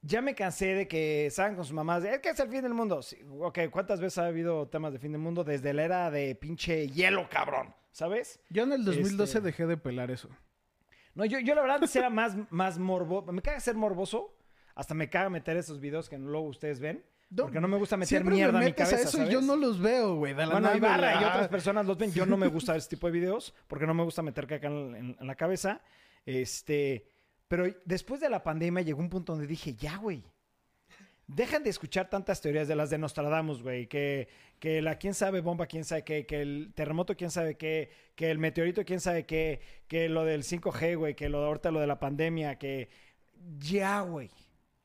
ya me cansé de que salgan con sus mamás de, es que es el fin del mundo. Sí, ok, ¿cuántas veces ha habido temas de fin del mundo? Desde la era de pinche hielo, cabrón. ¿Sabes? Yo en el 2012 Este- dejé de pelar eso. No, yo, yo la verdad era más, más morbo. Me caga ser morboso. Hasta me caga meter esos videos que luego ustedes ven. No, Porque no me gusta meter Siempre mierda me a mi metes cabeza, a eso yo no los veo, güey. De la Bueno, Ibarra y otras personas los ven. Yo no me gusta ese tipo de videos porque no me gusta meter caca en, en- en la cabeza. Este, pero después de la pandemia llegó un punto donde dije, ya, güey. Dejan de escuchar tantas teorías de las de Nostradamus, güey. Que, que la quién sabe bomba, quién sabe qué, que el terremoto, quién sabe qué, que el meteorito, quién sabe qué, que lo del 5G, güey, que lo de ahorita lo de la pandemia, que ya, güey.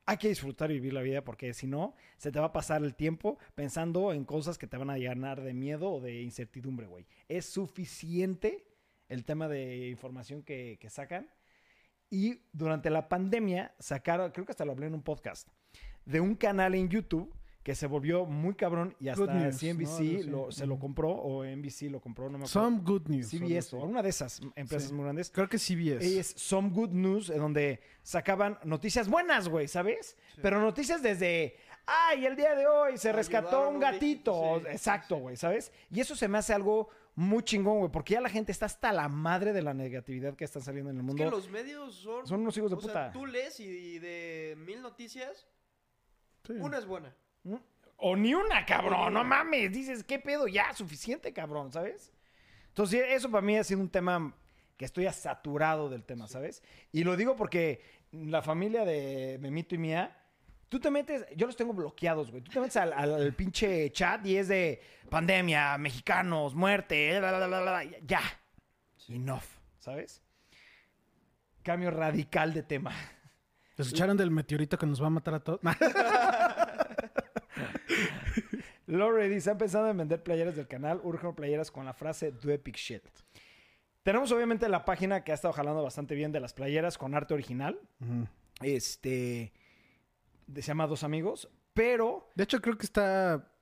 Hay que disfrutar y vivir la vida porque si no, se te va a pasar el tiempo pensando en cosas que te van a llenar de miedo o de incertidumbre, güey. Es suficiente el tema de información que, que sacan. Y durante la pandemia sacaron, creo que hasta lo hablé en un podcast, de un canal en YouTube que se volvió muy cabrón y hasta News, lo- se lo compró o NBC lo compró, no me acuerdo. Some Good News. CBS o una de esas empresas Sí. muy grandes. Creo que CBS. Es Some Good News, donde sacaban noticias buenas, güey, ¿sabes? Pero noticias desde, ay, el día de hoy se rescató un gatito. Exacto, güey, ¿sabes? Y eso se me hace algo muy chingón, güey, porque ya la gente está hasta la madre de la negatividad que está saliendo en el Es mundo. que los medios son... Son unos hijos de o sea, puta. tú lees y de mil noticias, Sí. una es buena. O ni una, cabrón, no mames. Dices, ¿qué pedo? Ya, suficiente, cabrón, ¿sabes? Entonces, eso para mí ha sido un tema que estoy saturado del tema, ¿sabes? Y lo digo porque la familia de Memito y mía, tú te metes, yo los tengo bloqueados, güey. Tú te metes al, al- al pinche chat y es de pandemia, mexicanos, muerte, la, la, la, la, la, ya. Enough, ¿sabes? Cambio radical de tema. ¿Escucharon del meteorito que nos va a matar a todos? Lore dice, ¿han pensado en vender playeras del canal? Urgen playeras con la frase Do Epic Shit. Tenemos obviamente la página que ha estado jalando bastante bien de las playeras con arte original. Este, se llama Dos Amigos, pero De hecho, creo que está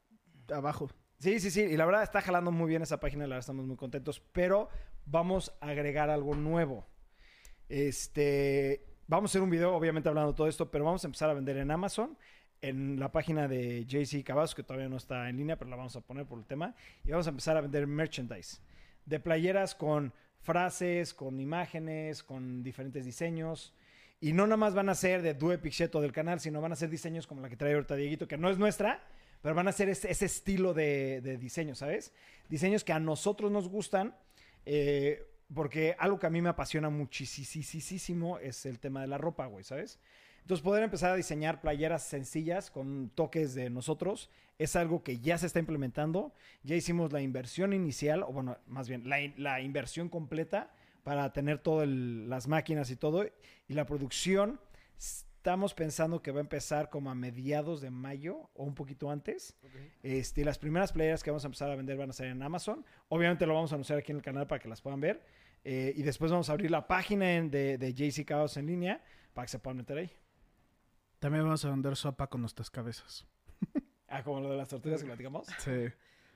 abajo. sí, sí, sí, y la verdad está jalando muy bien esa página, la verdad estamos muy contentos, pero vamos a agregar algo nuevo. Este, vamos a hacer un video obviamente hablando de todo esto, pero vamos a empezar a vender en Amazon, en la página de JC Cavazos, que todavía no está en línea, pero la vamos a poner por el tema, y vamos a empezar a vender merchandise de playeras con frases, con imágenes, con diferentes diseños. Y no nada más van a ser de Due Pixeto del canal, sino van a ser diseños como la que trae ahorita Dieguito, que no es nuestra, pero van a ser ese, estilo de, de diseño, ¿sabes? Diseños que a nosotros nos gustan, eh, porque algo que a mí me apasiona muchísimo es el tema de la ropa, güey, ¿sabes? Entonces, poder empezar a diseñar playeras sencillas con toques de nosotros es algo que ya se está implementando. Ya hicimos la inversión inicial, o bueno, más bien, la, in- la inversión completa para tener todas las máquinas y todo. Y la producción, estamos pensando que va a empezar como a mediados de mayo o un poquito antes. Este, y las primeras playeras que vamos a empezar a vender van a ser en Amazon. Obviamente lo vamos a anunciar aquí en el canal para que las puedan ver. Eh, y después vamos a abrir la página en- de, de JC Chaos en línea para que se puedan meter ahí. También vamos a vender sopa con nuestras cabezas. Ah, como lo de las tortugas que platicamos. Sí.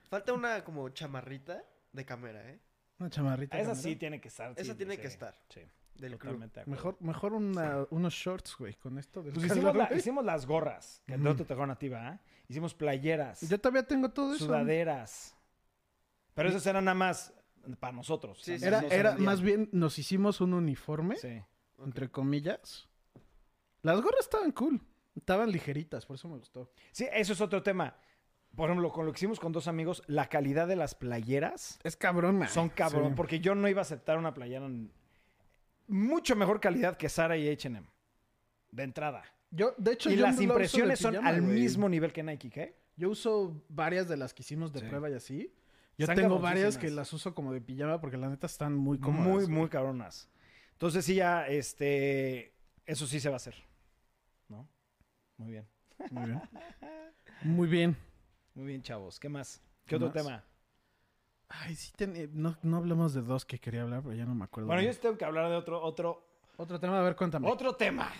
Falta una como chamarrita de cámara, ¿eh? Una chamarrita. Esa sí tiene que estar. Esa sí, tiene sí, que estar. Sí, Del totalmente. Mejor, mejor una- unos shorts, güey, con esto del Pues hicimos, la- hicimos las gorras, que no te tocó nativa, ¿eh? Hicimos playeras, Yo todavía tengo todo eso. sudaderas. Pero esas eran nada más para nosotros. Sí, Era, era más bien, nos hicimos un uniforme, Sí. Entre comillas. Las gorras estaban cool. Estaban ligeritas, por eso me gustó. Sí, eso es otro tema. Por ejemplo, con lo que hicimos con dos amigos, la calidad de las playeras Es cabrón, son cabrón. Sí. Porque yo no iba a aceptar una playera en mucho mejor calidad que Sara y H&M. De entrada. Yo, de hecho, y yo las no la uso de impresiones son al güey. mismo nivel que Nike, ¿qué? Yo uso varias de las que hicimos de Sí. prueba y así. Yo Están tengo varias que las uso como de pijama porque la neta están muy cómodas. Muy, güey. muy cabronas. Entonces sí ya, este, eso sí se va a hacer. Muy bien. Muy bien. Muy bien. Muy bien, chavos. ¿Qué más? ¿Qué, ¿Qué otro más? tema? Ay, sí, ten- eh, no, no hablamos de dos que quería hablar, pero ya no me acuerdo. Bueno, yo bien. tengo que hablar de otro, otro, Otro tema, a ver, cuéntame. otro tema.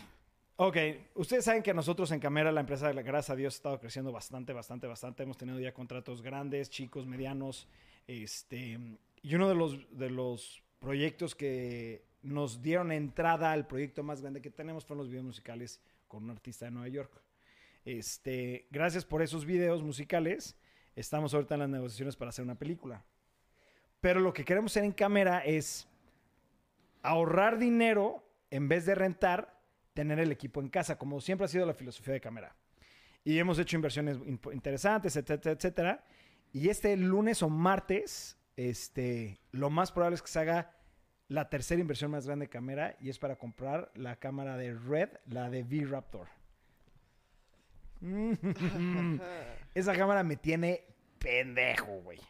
Ok, ustedes saben que nosotros en Camera, la empresa, gracias a Dios, ha estado creciendo bastante, bastante, bastante. Hemos tenido ya contratos grandes, chicos, medianos. Este, y uno de los, de los proyectos que nos dieron entrada al proyecto más grande que tenemos fueron los videos musicales con un artista de Nueva York. Este, gracias por esos videos musicales. Estamos ahorita en las negociaciones para hacer una película. Pero lo que queremos hacer en cámara es ahorrar dinero en vez de rentar, tener el equipo en casa, como siempre ha sido la filosofía de cámara. Y hemos hecho inversiones interesantes, etcétera, etcétera. Y este lunes o martes, este, lo más probable es que se haga la tercera inversión más grande de cámara y es para comprar la cámara de Red, la de V-Raptor. Esa cámara me tiene pendejo, güey.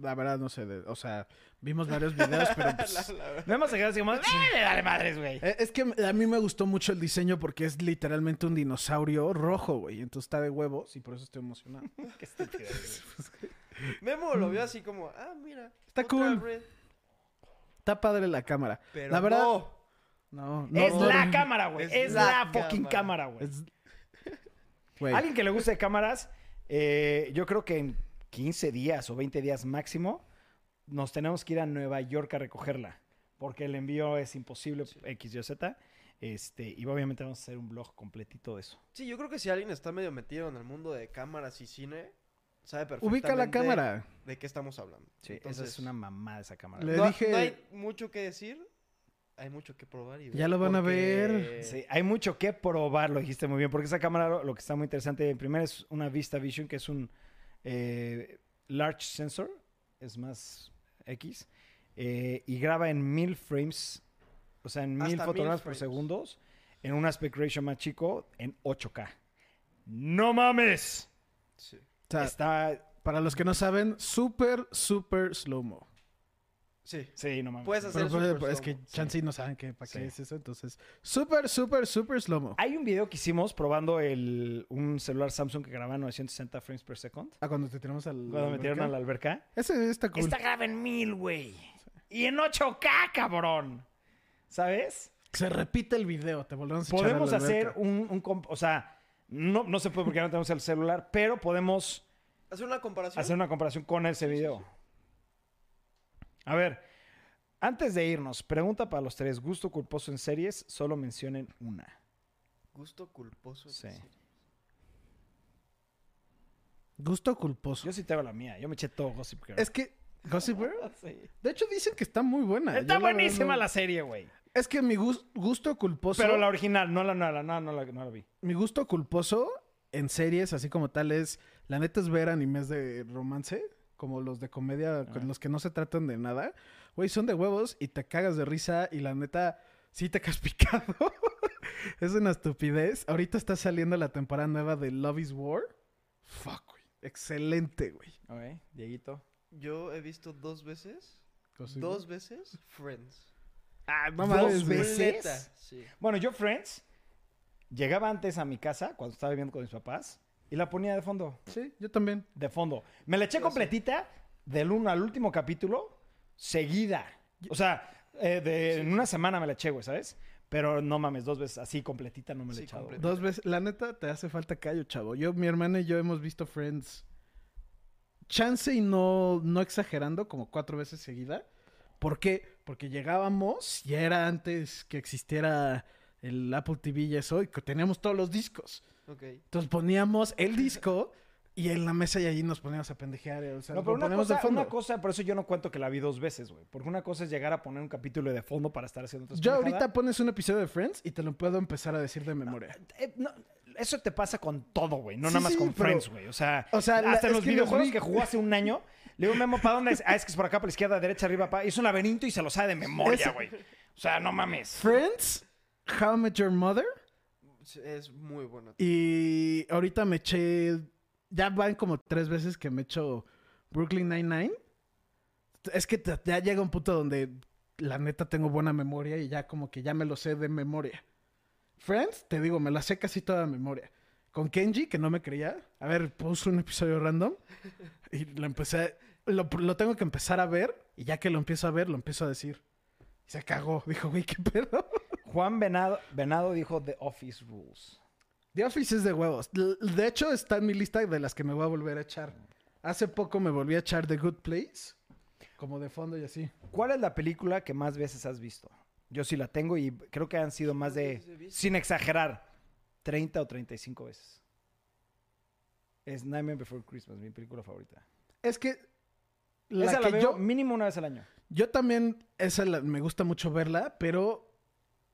La verdad, no sé. de- o sea, vimos varios videos, pero. pues, La- la verdad. No hemos quedado así como, ¡eh, me vale madres, güey! eh, Es que a mí me gustó mucho el diseño porque es literalmente un dinosaurio rojo, güey. Entonces está de huevos y por eso estoy emocionado. Qué estúpido, güey. Memo lo vio así como, ah, mira. Está otra cool. red. Está padre la cámara. Pero la verdad. no. No, no. es la no, cámara, güey. Es Es, la la, fucking cámara. cámara, güey. es- Güey, Alguien que le guste de cámaras, eh, yo creo que en 15 días o 20 días máximo, nos tenemos que ir a Nueva York a recogerla. Porque el envío es imposible, X, Y, Z. Este, y obviamente vamos a hacer un blog completito de eso. Sí, yo creo que si alguien está medio metido en el mundo de cámaras y cine, sabe perfectamente ubica la cámara. de qué estamos hablando. Sí, esa Entonces, es una mamada esa cámara. Le no, dije- no hay mucho que decir, hay mucho que probar y ver. Ya lo van a ver. Sí, hay mucho que probar, lo dijiste muy bien, porque esa cámara lo, lo que está muy interesante, en primera es una Vista Vision, que es un eh, large sensor, es más X, eh, y graba en mil frames, o sea, en mil Hasta fotogramas mil por frames. segundos, en un aspect ratio más chico, en 8K. ¡No mames! Sí. O sea, está... para los que no saben, súper, súper slow-mo. Sí. Sí, no mames. Puedes hacer Pero, pero- super pero es que slow-mo. chance y no saben qué, para qué Sí. es eso. Entonces, súper, súper, súper slow-mo. Hay un video que hicimos probando el, un celular Samsung que graba 960 frames per second. Ah, cuando te tiramos al. Cuando metieron a la alberca. Ese está cool. Esta graba en mil, güey. Y en 8K, cabrón. ¿Sabes? Se repite el video, te volvemos a echar a Podemos la hacer alberca. un, un O sea, no, no se puede porque no tenemos el celular, pero podemos Hacer una comparación. hacer una comparación con ese video. A ver, antes de irnos, pregunta para los tres. ¿Gusto culposo en series? Solo mencionen una. Gusto culposo. Sí. Gusto culposo. Yo sí tengo la mía. Yo me eché todo Gossip Girl. Es que. Gossip Girl. Sí. De hecho, dicen que está muy buena. Está Yo la verdad buenísima no- la serie, güey. Es que mi gus- gusto culposo. Pero la original, no la nueva, no, no, la, no la vi. Mi gusto culposo en series, así como tal, es. La neta es ver animes de romance. Como los de comedia, con los que no se tratan de nada. Güey, son de huevos y te cagas de risa. Y la neta, sí te quedas picado. Es una estupidez. Ahorita está saliendo la temporada nueva de Love is War. Fuck, güey. Excelente, güey. Ok, Dieguito. Yo he visto dos veces, dos veces, Friends. Ah, no ¿Dos mames, güey. veces? Sí. Bueno, yo Friends llegaba antes a mi casa cuando estaba viviendo con mis papás y la ponía de fondo. Sí, yo también. De fondo. Me la eché Yo completita del uno al último capítulo seguida. O sea, eh, de- Sí, en una semana me la eché, güey, ¿sabes? Pero no mames, dos veces así completita no me la he Sí, echado. Dos veces. La neta, te hace falta callo, chavo. Yo, mi hermana y yo hemos visto Friends. Chance y no, no exagerando, como cuatro veces seguida. ¿Por qué? Porque llegábamos, ya era antes que existiera el Apple TV y eso, y que teníamos todos los discos. Entonces poníamos el disco y en la mesa y allí nos poníamos a pendejear. O sea, No, pero una cosa, de fondo. una cosa, por eso yo no cuento que la vi dos veces, güey. Porque una cosa es llegar a poner un capítulo de fondo para estar haciendo otras Yo pendejadas. ahorita pones un episodio de Friends y te lo puedo empezar a decir de memoria. Eh, no, eso te pasa con todo, güey. No Sí, nada más sí, con pero- Friends, güey. O sea, O sea, la- hasta los que los videojuegos vi- que jugó hace un año, le digo, Memo, ¿para dónde es? Ah, es que es por acá, por la izquierda, derecha, arriba, pa. Hizo un laberinto y se lo sabe de memoria, güey. O sea, no mames. Friends, How I Met Your Mother Es muy bueno. y ahorita me eché... Ya van como tres veces que me echo Brooklyn Nine-Nine. Es que te- ya llega un punto donde la neta tengo buena memoria y ya como que ya me lo sé de memoria. Friends, te digo, me la sé casi toda de memoria. Con Kenji, que no me creía. A ver, puse un episodio random y lo empecé... Lo, lo tengo que empezar a ver y ya que lo empiezo a ver, lo empiezo a decir. Y se cagó. Dijo, güey, ¿qué pedo? Juan Venado, Venado dijo The Office Rules. The Office es de huevos. De hecho, está en mi lista de las que me voy a volver a echar. Hace poco me volví a echar The Good Place. Como de fondo y así. ¿Cuál es la película que más veces has visto? Yo sí la tengo y creo que han sido más de, sin exagerar, 30 o 35 veces. Es Nightmare Before Christmas, mi película favorita. Es que... La Esa la que veo yo, mínimo una vez al año. yo también, esa la- me gusta mucho verla, pero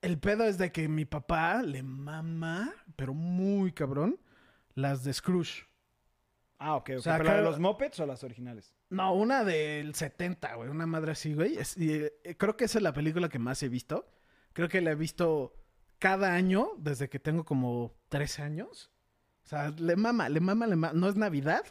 el pedo es de que mi papá le mama, pero muy cabrón, las de Scrooge. Ah, ok, ok. O sea, ¿Pero la de los Muppets o las originales? No, una del 70, güey. Una madre así, güey. Es- y, eh, creo que esa es la película que más he visto. Creo que la he visto cada año desde que tengo como 13 años. O sea, le mama, le mama, le mama. No es Navidad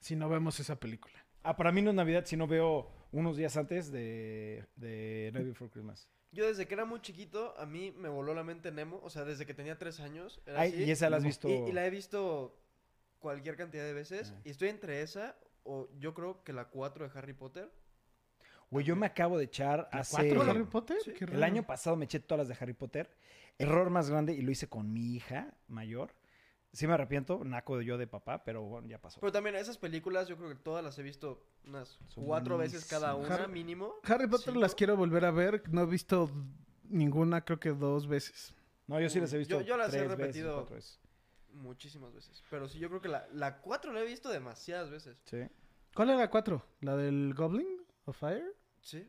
si no vemos esa película. Ah, para mí no es Navidad si no veo unos días antes de, de Night Before Christmas. Yo desde que era muy chiquito, a mí me voló la mente Nemo. O sea, desde que tenía tres años. Era Ay, así. y esa la has visto. Y, y la he visto cualquier cantidad de veces. Y estoy entre esa o yo creo que la 4 de Harry Potter. Güey, yo me acabo de echar ¿La hace... cuatro de Harry Potter? Sí. El año pasado me eché todas las de Harry Potter. Error más grande y lo hice con mi hija mayor. Sí me arrepiento, naco yo de papá, pero bueno, ya pasó. Pero también esas películas, yo creo que todas las he visto unas Son cuatro veces cada una, Harry- mínimo. Harry Potter Cinco. las quiero volver a ver. No he visto ninguna, creo que dos veces. No, yo sí las he visto Yo- yo las he tres veces, repetido. cuatro veces. Muchísimas veces. Pero sí, yo creo que la, la 4 la he visto demasiadas veces. Sí. ¿Cuál era la cuatro? ¿La del Goblin of Fire? Sí.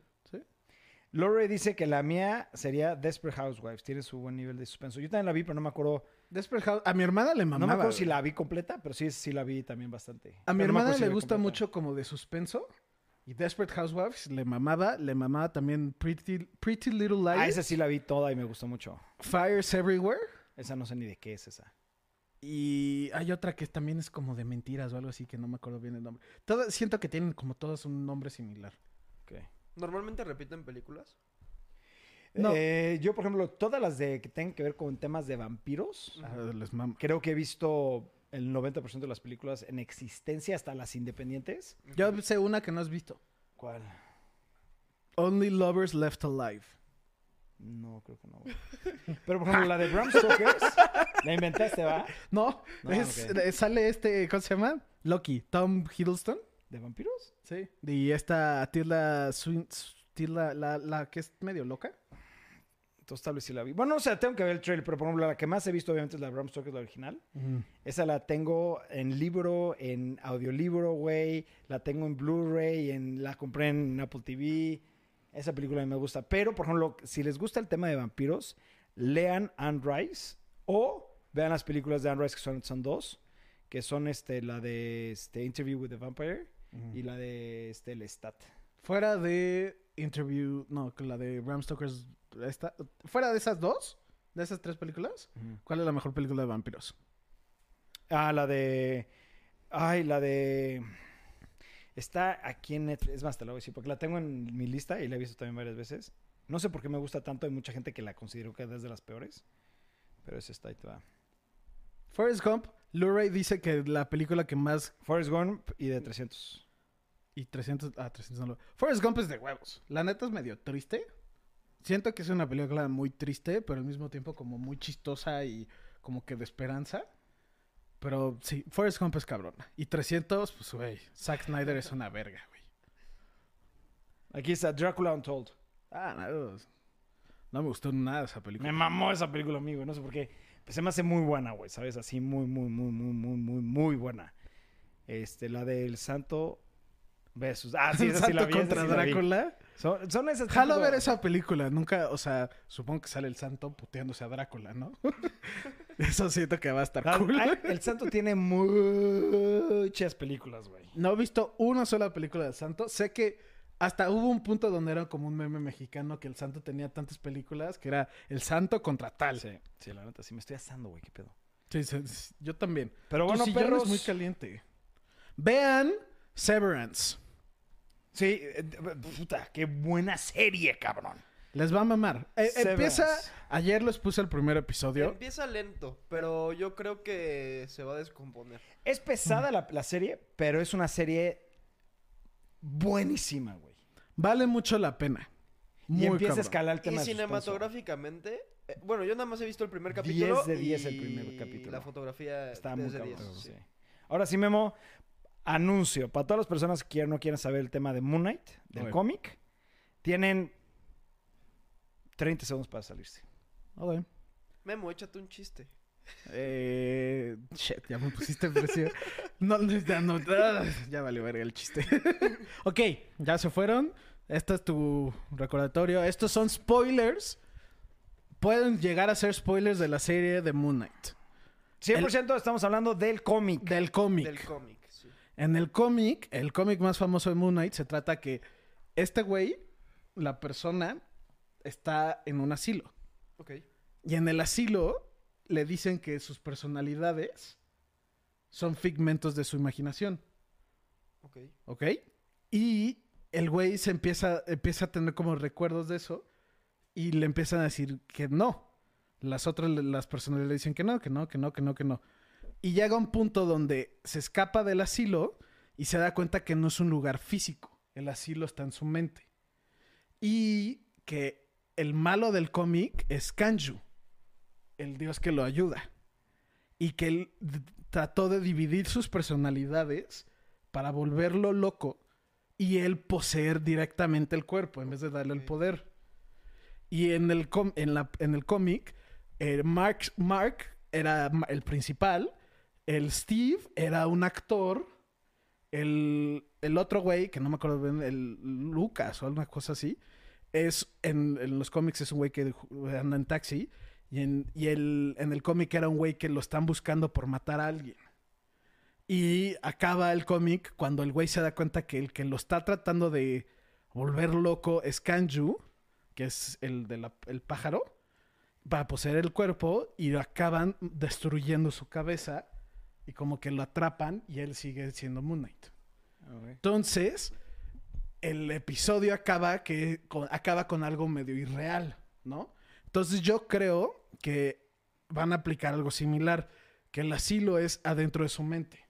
Lore dice que la mía sería Desperate Housewives. Tiene su buen nivel de suspenso. Yo también la vi, pero no me acuerdo. Desperate House- A mi hermana le mamaba. no me acuerdo güey. si la vi completa, pero sí, sí la vi también bastante. A mi Pero hermana le gusta completa. mucho como de suspenso. Y Desperate Housewives le mamaba. Le mamaba también Pretty, Pretty Little Liars. Ah, esa sí la vi toda y me gustó mucho. Fires Everywhere. Esa no sé ni de qué es esa. Y hay otra que también es como de mentiras o algo así que no me acuerdo bien el nombre. Todas, siento que tienen como todas un nombre similar. Ok. Normalmente repiten películas. No. Eh, yo, por ejemplo, todas las de que tengan que ver con temas de vampiros, Ah, creo que he visto el 90% de las películas en existencia, hasta las independientes. Yo sé una que no has visto. ¿Cuál? Only Lovers Left Alive. No, creo que no. güey. Pero, por ejemplo, la de Bram Stokers, la inventaste, ¿va? No, No, es- eh, sale este, ¿cómo se llama? Loki, Tom Hiddleston. ¿De vampiros? Sí. Y esta Tilda Swin, Tilda, la, la que es medio loca. Entonces tal vez sí la vi. Bueno, o sea, tengo que ver el trailer, pero por ejemplo, la que más he visto obviamente es la de Bram Stoker, la original. Esa la tengo en libro, en audiolibro, güey. La tengo en Blu-ray, en, la compré en Apple TV. Esa película a mí me gusta. Pero, por ejemplo, si les gusta el tema de vampiros, lean Anne Rice o vean las películas de Anne Rice, que son, son dos, que son este, la de este, Interview with the Vampire y la de este, Lestat. Fuera de Interview, no, la de Bram Stoker's, esta, fuera de esas dos, de esas tres películas, ¿cuál es la mejor película de vampiros? Ah, la de. Ay, la de. Está aquí en Netflix. Es más, te la voy a decir, porque la tengo en mi lista y la he visto también varias veces. No sé por qué me gusta tanto. Hay mucha gente que la considero que es de las peores. Pero es esta, te va. Forrest Gump, Luray dice que la película que más... Forrest Gump y de 300. Y 300... Ah, 300 no lo... Forrest Gump es de huevos. La neta es medio triste. Siento que es una película muy triste, pero al mismo tiempo como muy chistosa y como que de esperanza. Pero sí, Forrest Gump es cabrona. Y 300, pues, güey, Zack Snyder es una verga, güey. Aquí está Dracula Untold. Ah, no, no me gustó nada esa película. Me mamó esa película, amigo. No sé por qué. Pues se me hace muy buena, güey. ¿Sabes? Así muy, muy, muy, muy, muy, muy, muy buena. Este, la del Santo versus. Ah, sí, esa sí la vi. contra sí la vi. Drácula. Son, son esas. Jalo ver esa película. Nunca, o sea, supongo que sale el santo puteándose a Drácula, ¿no? Eso siento que va a estar Ah, cool. ay, El Santo tiene muchas películas, güey. No he visto una sola película del santo. Sé que hasta hubo un punto donde era como un meme mexicano que el santo tenía tantas películas que era el santo contra tal. Sí, Sí, sí, la neta, sí me estoy asando, güey, qué pedo. sí, sí, yo también. Pero bueno, perros. es muy caliente. Vean Severance. Sí, eh, puta, qué buena serie, cabrón. Les va a mamar. Eh, Severance. empieza. Ayer les puse el primer episodio. Empieza lento, pero yo creo que se va a descomponer. Es pesada la, la serie, pero es una serie buenísima, güey. Vale mucho la pena. Muy y empieza cabrón. a escalar el Y tema de suspenso. cinematográficamente, eh, bueno, yo nada más he visto el primer capítulo. 10 de 10 el y primer capítulo. La fotografía Está 10 muy de cabrón. 10, sí. sí. Ahora sí, Memo, anuncio. Para todas las personas que quieran- no quieren saber el tema de Moon Knight, del cómic, tienen 30 segundos para salirse. Ok. Memo, échate un chiste. Eh, shit, ya me pusiste presión. No, no, ya no. Ya valió verga el chiste. ok, ya se fueron. Este es tu recordatorio. Estos son spoilers. Pueden llegar a ser spoilers de la serie de Moon Knight. 100% estamos hablando del cómic. Del cómic. Del cómic. En el cómic, el cómic más famoso de Moon Knight, se trata que este güey, la persona, está en un asilo. Ok. Y en el asilo le dicen que sus personalidades son figmentos de su imaginación. Ok. ¿Ok? Y el güey se empieza, empieza a tener como recuerdos de eso y le empiezan a decir que no. Las otras, las personas le dicen que no, que no, que no, que no, que no. Y llega un punto donde se escapa del asilo y se da cuenta que no es un lugar físico. El asilo está en su mente. Y que el malo del cómic es Kanju, el dios que lo ayuda. Y que él trató de dividir sus personalidades para volverlo loco y él poseer directamente el cuerpo en vez de darle el poder. Y en el, com- en la- en el cómic, eh, Mark, Mark era el principal, el Steve era un actor, el, el otro güey, que no me acuerdo bien, el Lucas o alguna cosa así, es en, en los cómics es un güey que anda en taxi y en, y el, en el cómic era un güey que lo están buscando por matar a alguien. Y acaba el cómic cuando el güey se da cuenta que el que lo está tratando de volver loco es Kanju, que es el del el pájaro, para poseer el cuerpo y acaban destruyendo su cabeza y como que lo atrapan y él sigue siendo Moon Knight. Entonces, el episodio acaba que con- acaba con algo medio irreal, ¿no? Entonces yo creo que van a aplicar algo similar, que el asilo es adentro de su mente.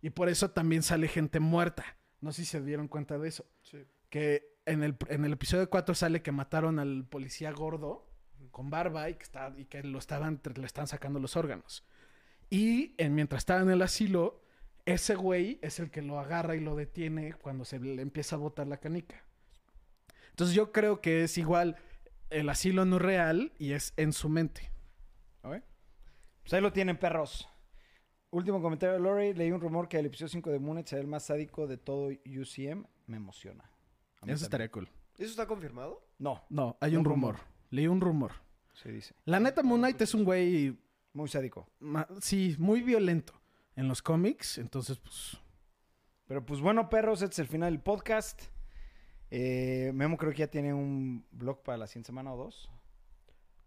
Y por eso también sale gente muerta. No sé si se dieron cuenta de eso. Sí. Que en el, en el episodio 4 sale que mataron al policía gordo con barba y que, está, y que lo estaban, le están sacando los órganos. Y en, mientras estaba en el asilo, ese güey es el que lo agarra y lo detiene cuando se le empieza a botar la canica. Entonces yo creo que es igual, el asilo no es real y es en su mente. Pues ahí lo tienen, perros. Último comentario de Lori. Leí un rumor que el episodio 5 de Moon Knight será el más sádico de todo UCM. Me emociona. Eso también. estaría cool. ¿Eso está confirmado? No, No, hay un, Un rumor. rumor. Leí un rumor. se dice. La neta, Moon Knight es un güey, Muy sádico. ma- sí, muy violento en los cómics. Entonces, pues, Pero pues bueno, perros, este es el final del podcast. Eh, Memo creo que ya tiene un blog para la siguiente semana o dos.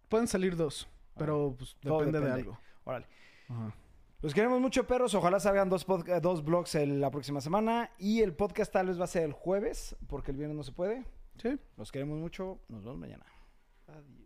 pueden salir dos. Pero pues depende, de algo. Órale. Ajá. Los queremos mucho, perros. Ojalá salgan dos, dos vlogs el- la próxima semana. Y el podcast tal vez va a ser el jueves, porque el viernes no se puede. Sí. Los queremos mucho. Nos vemos mañana. Adiós.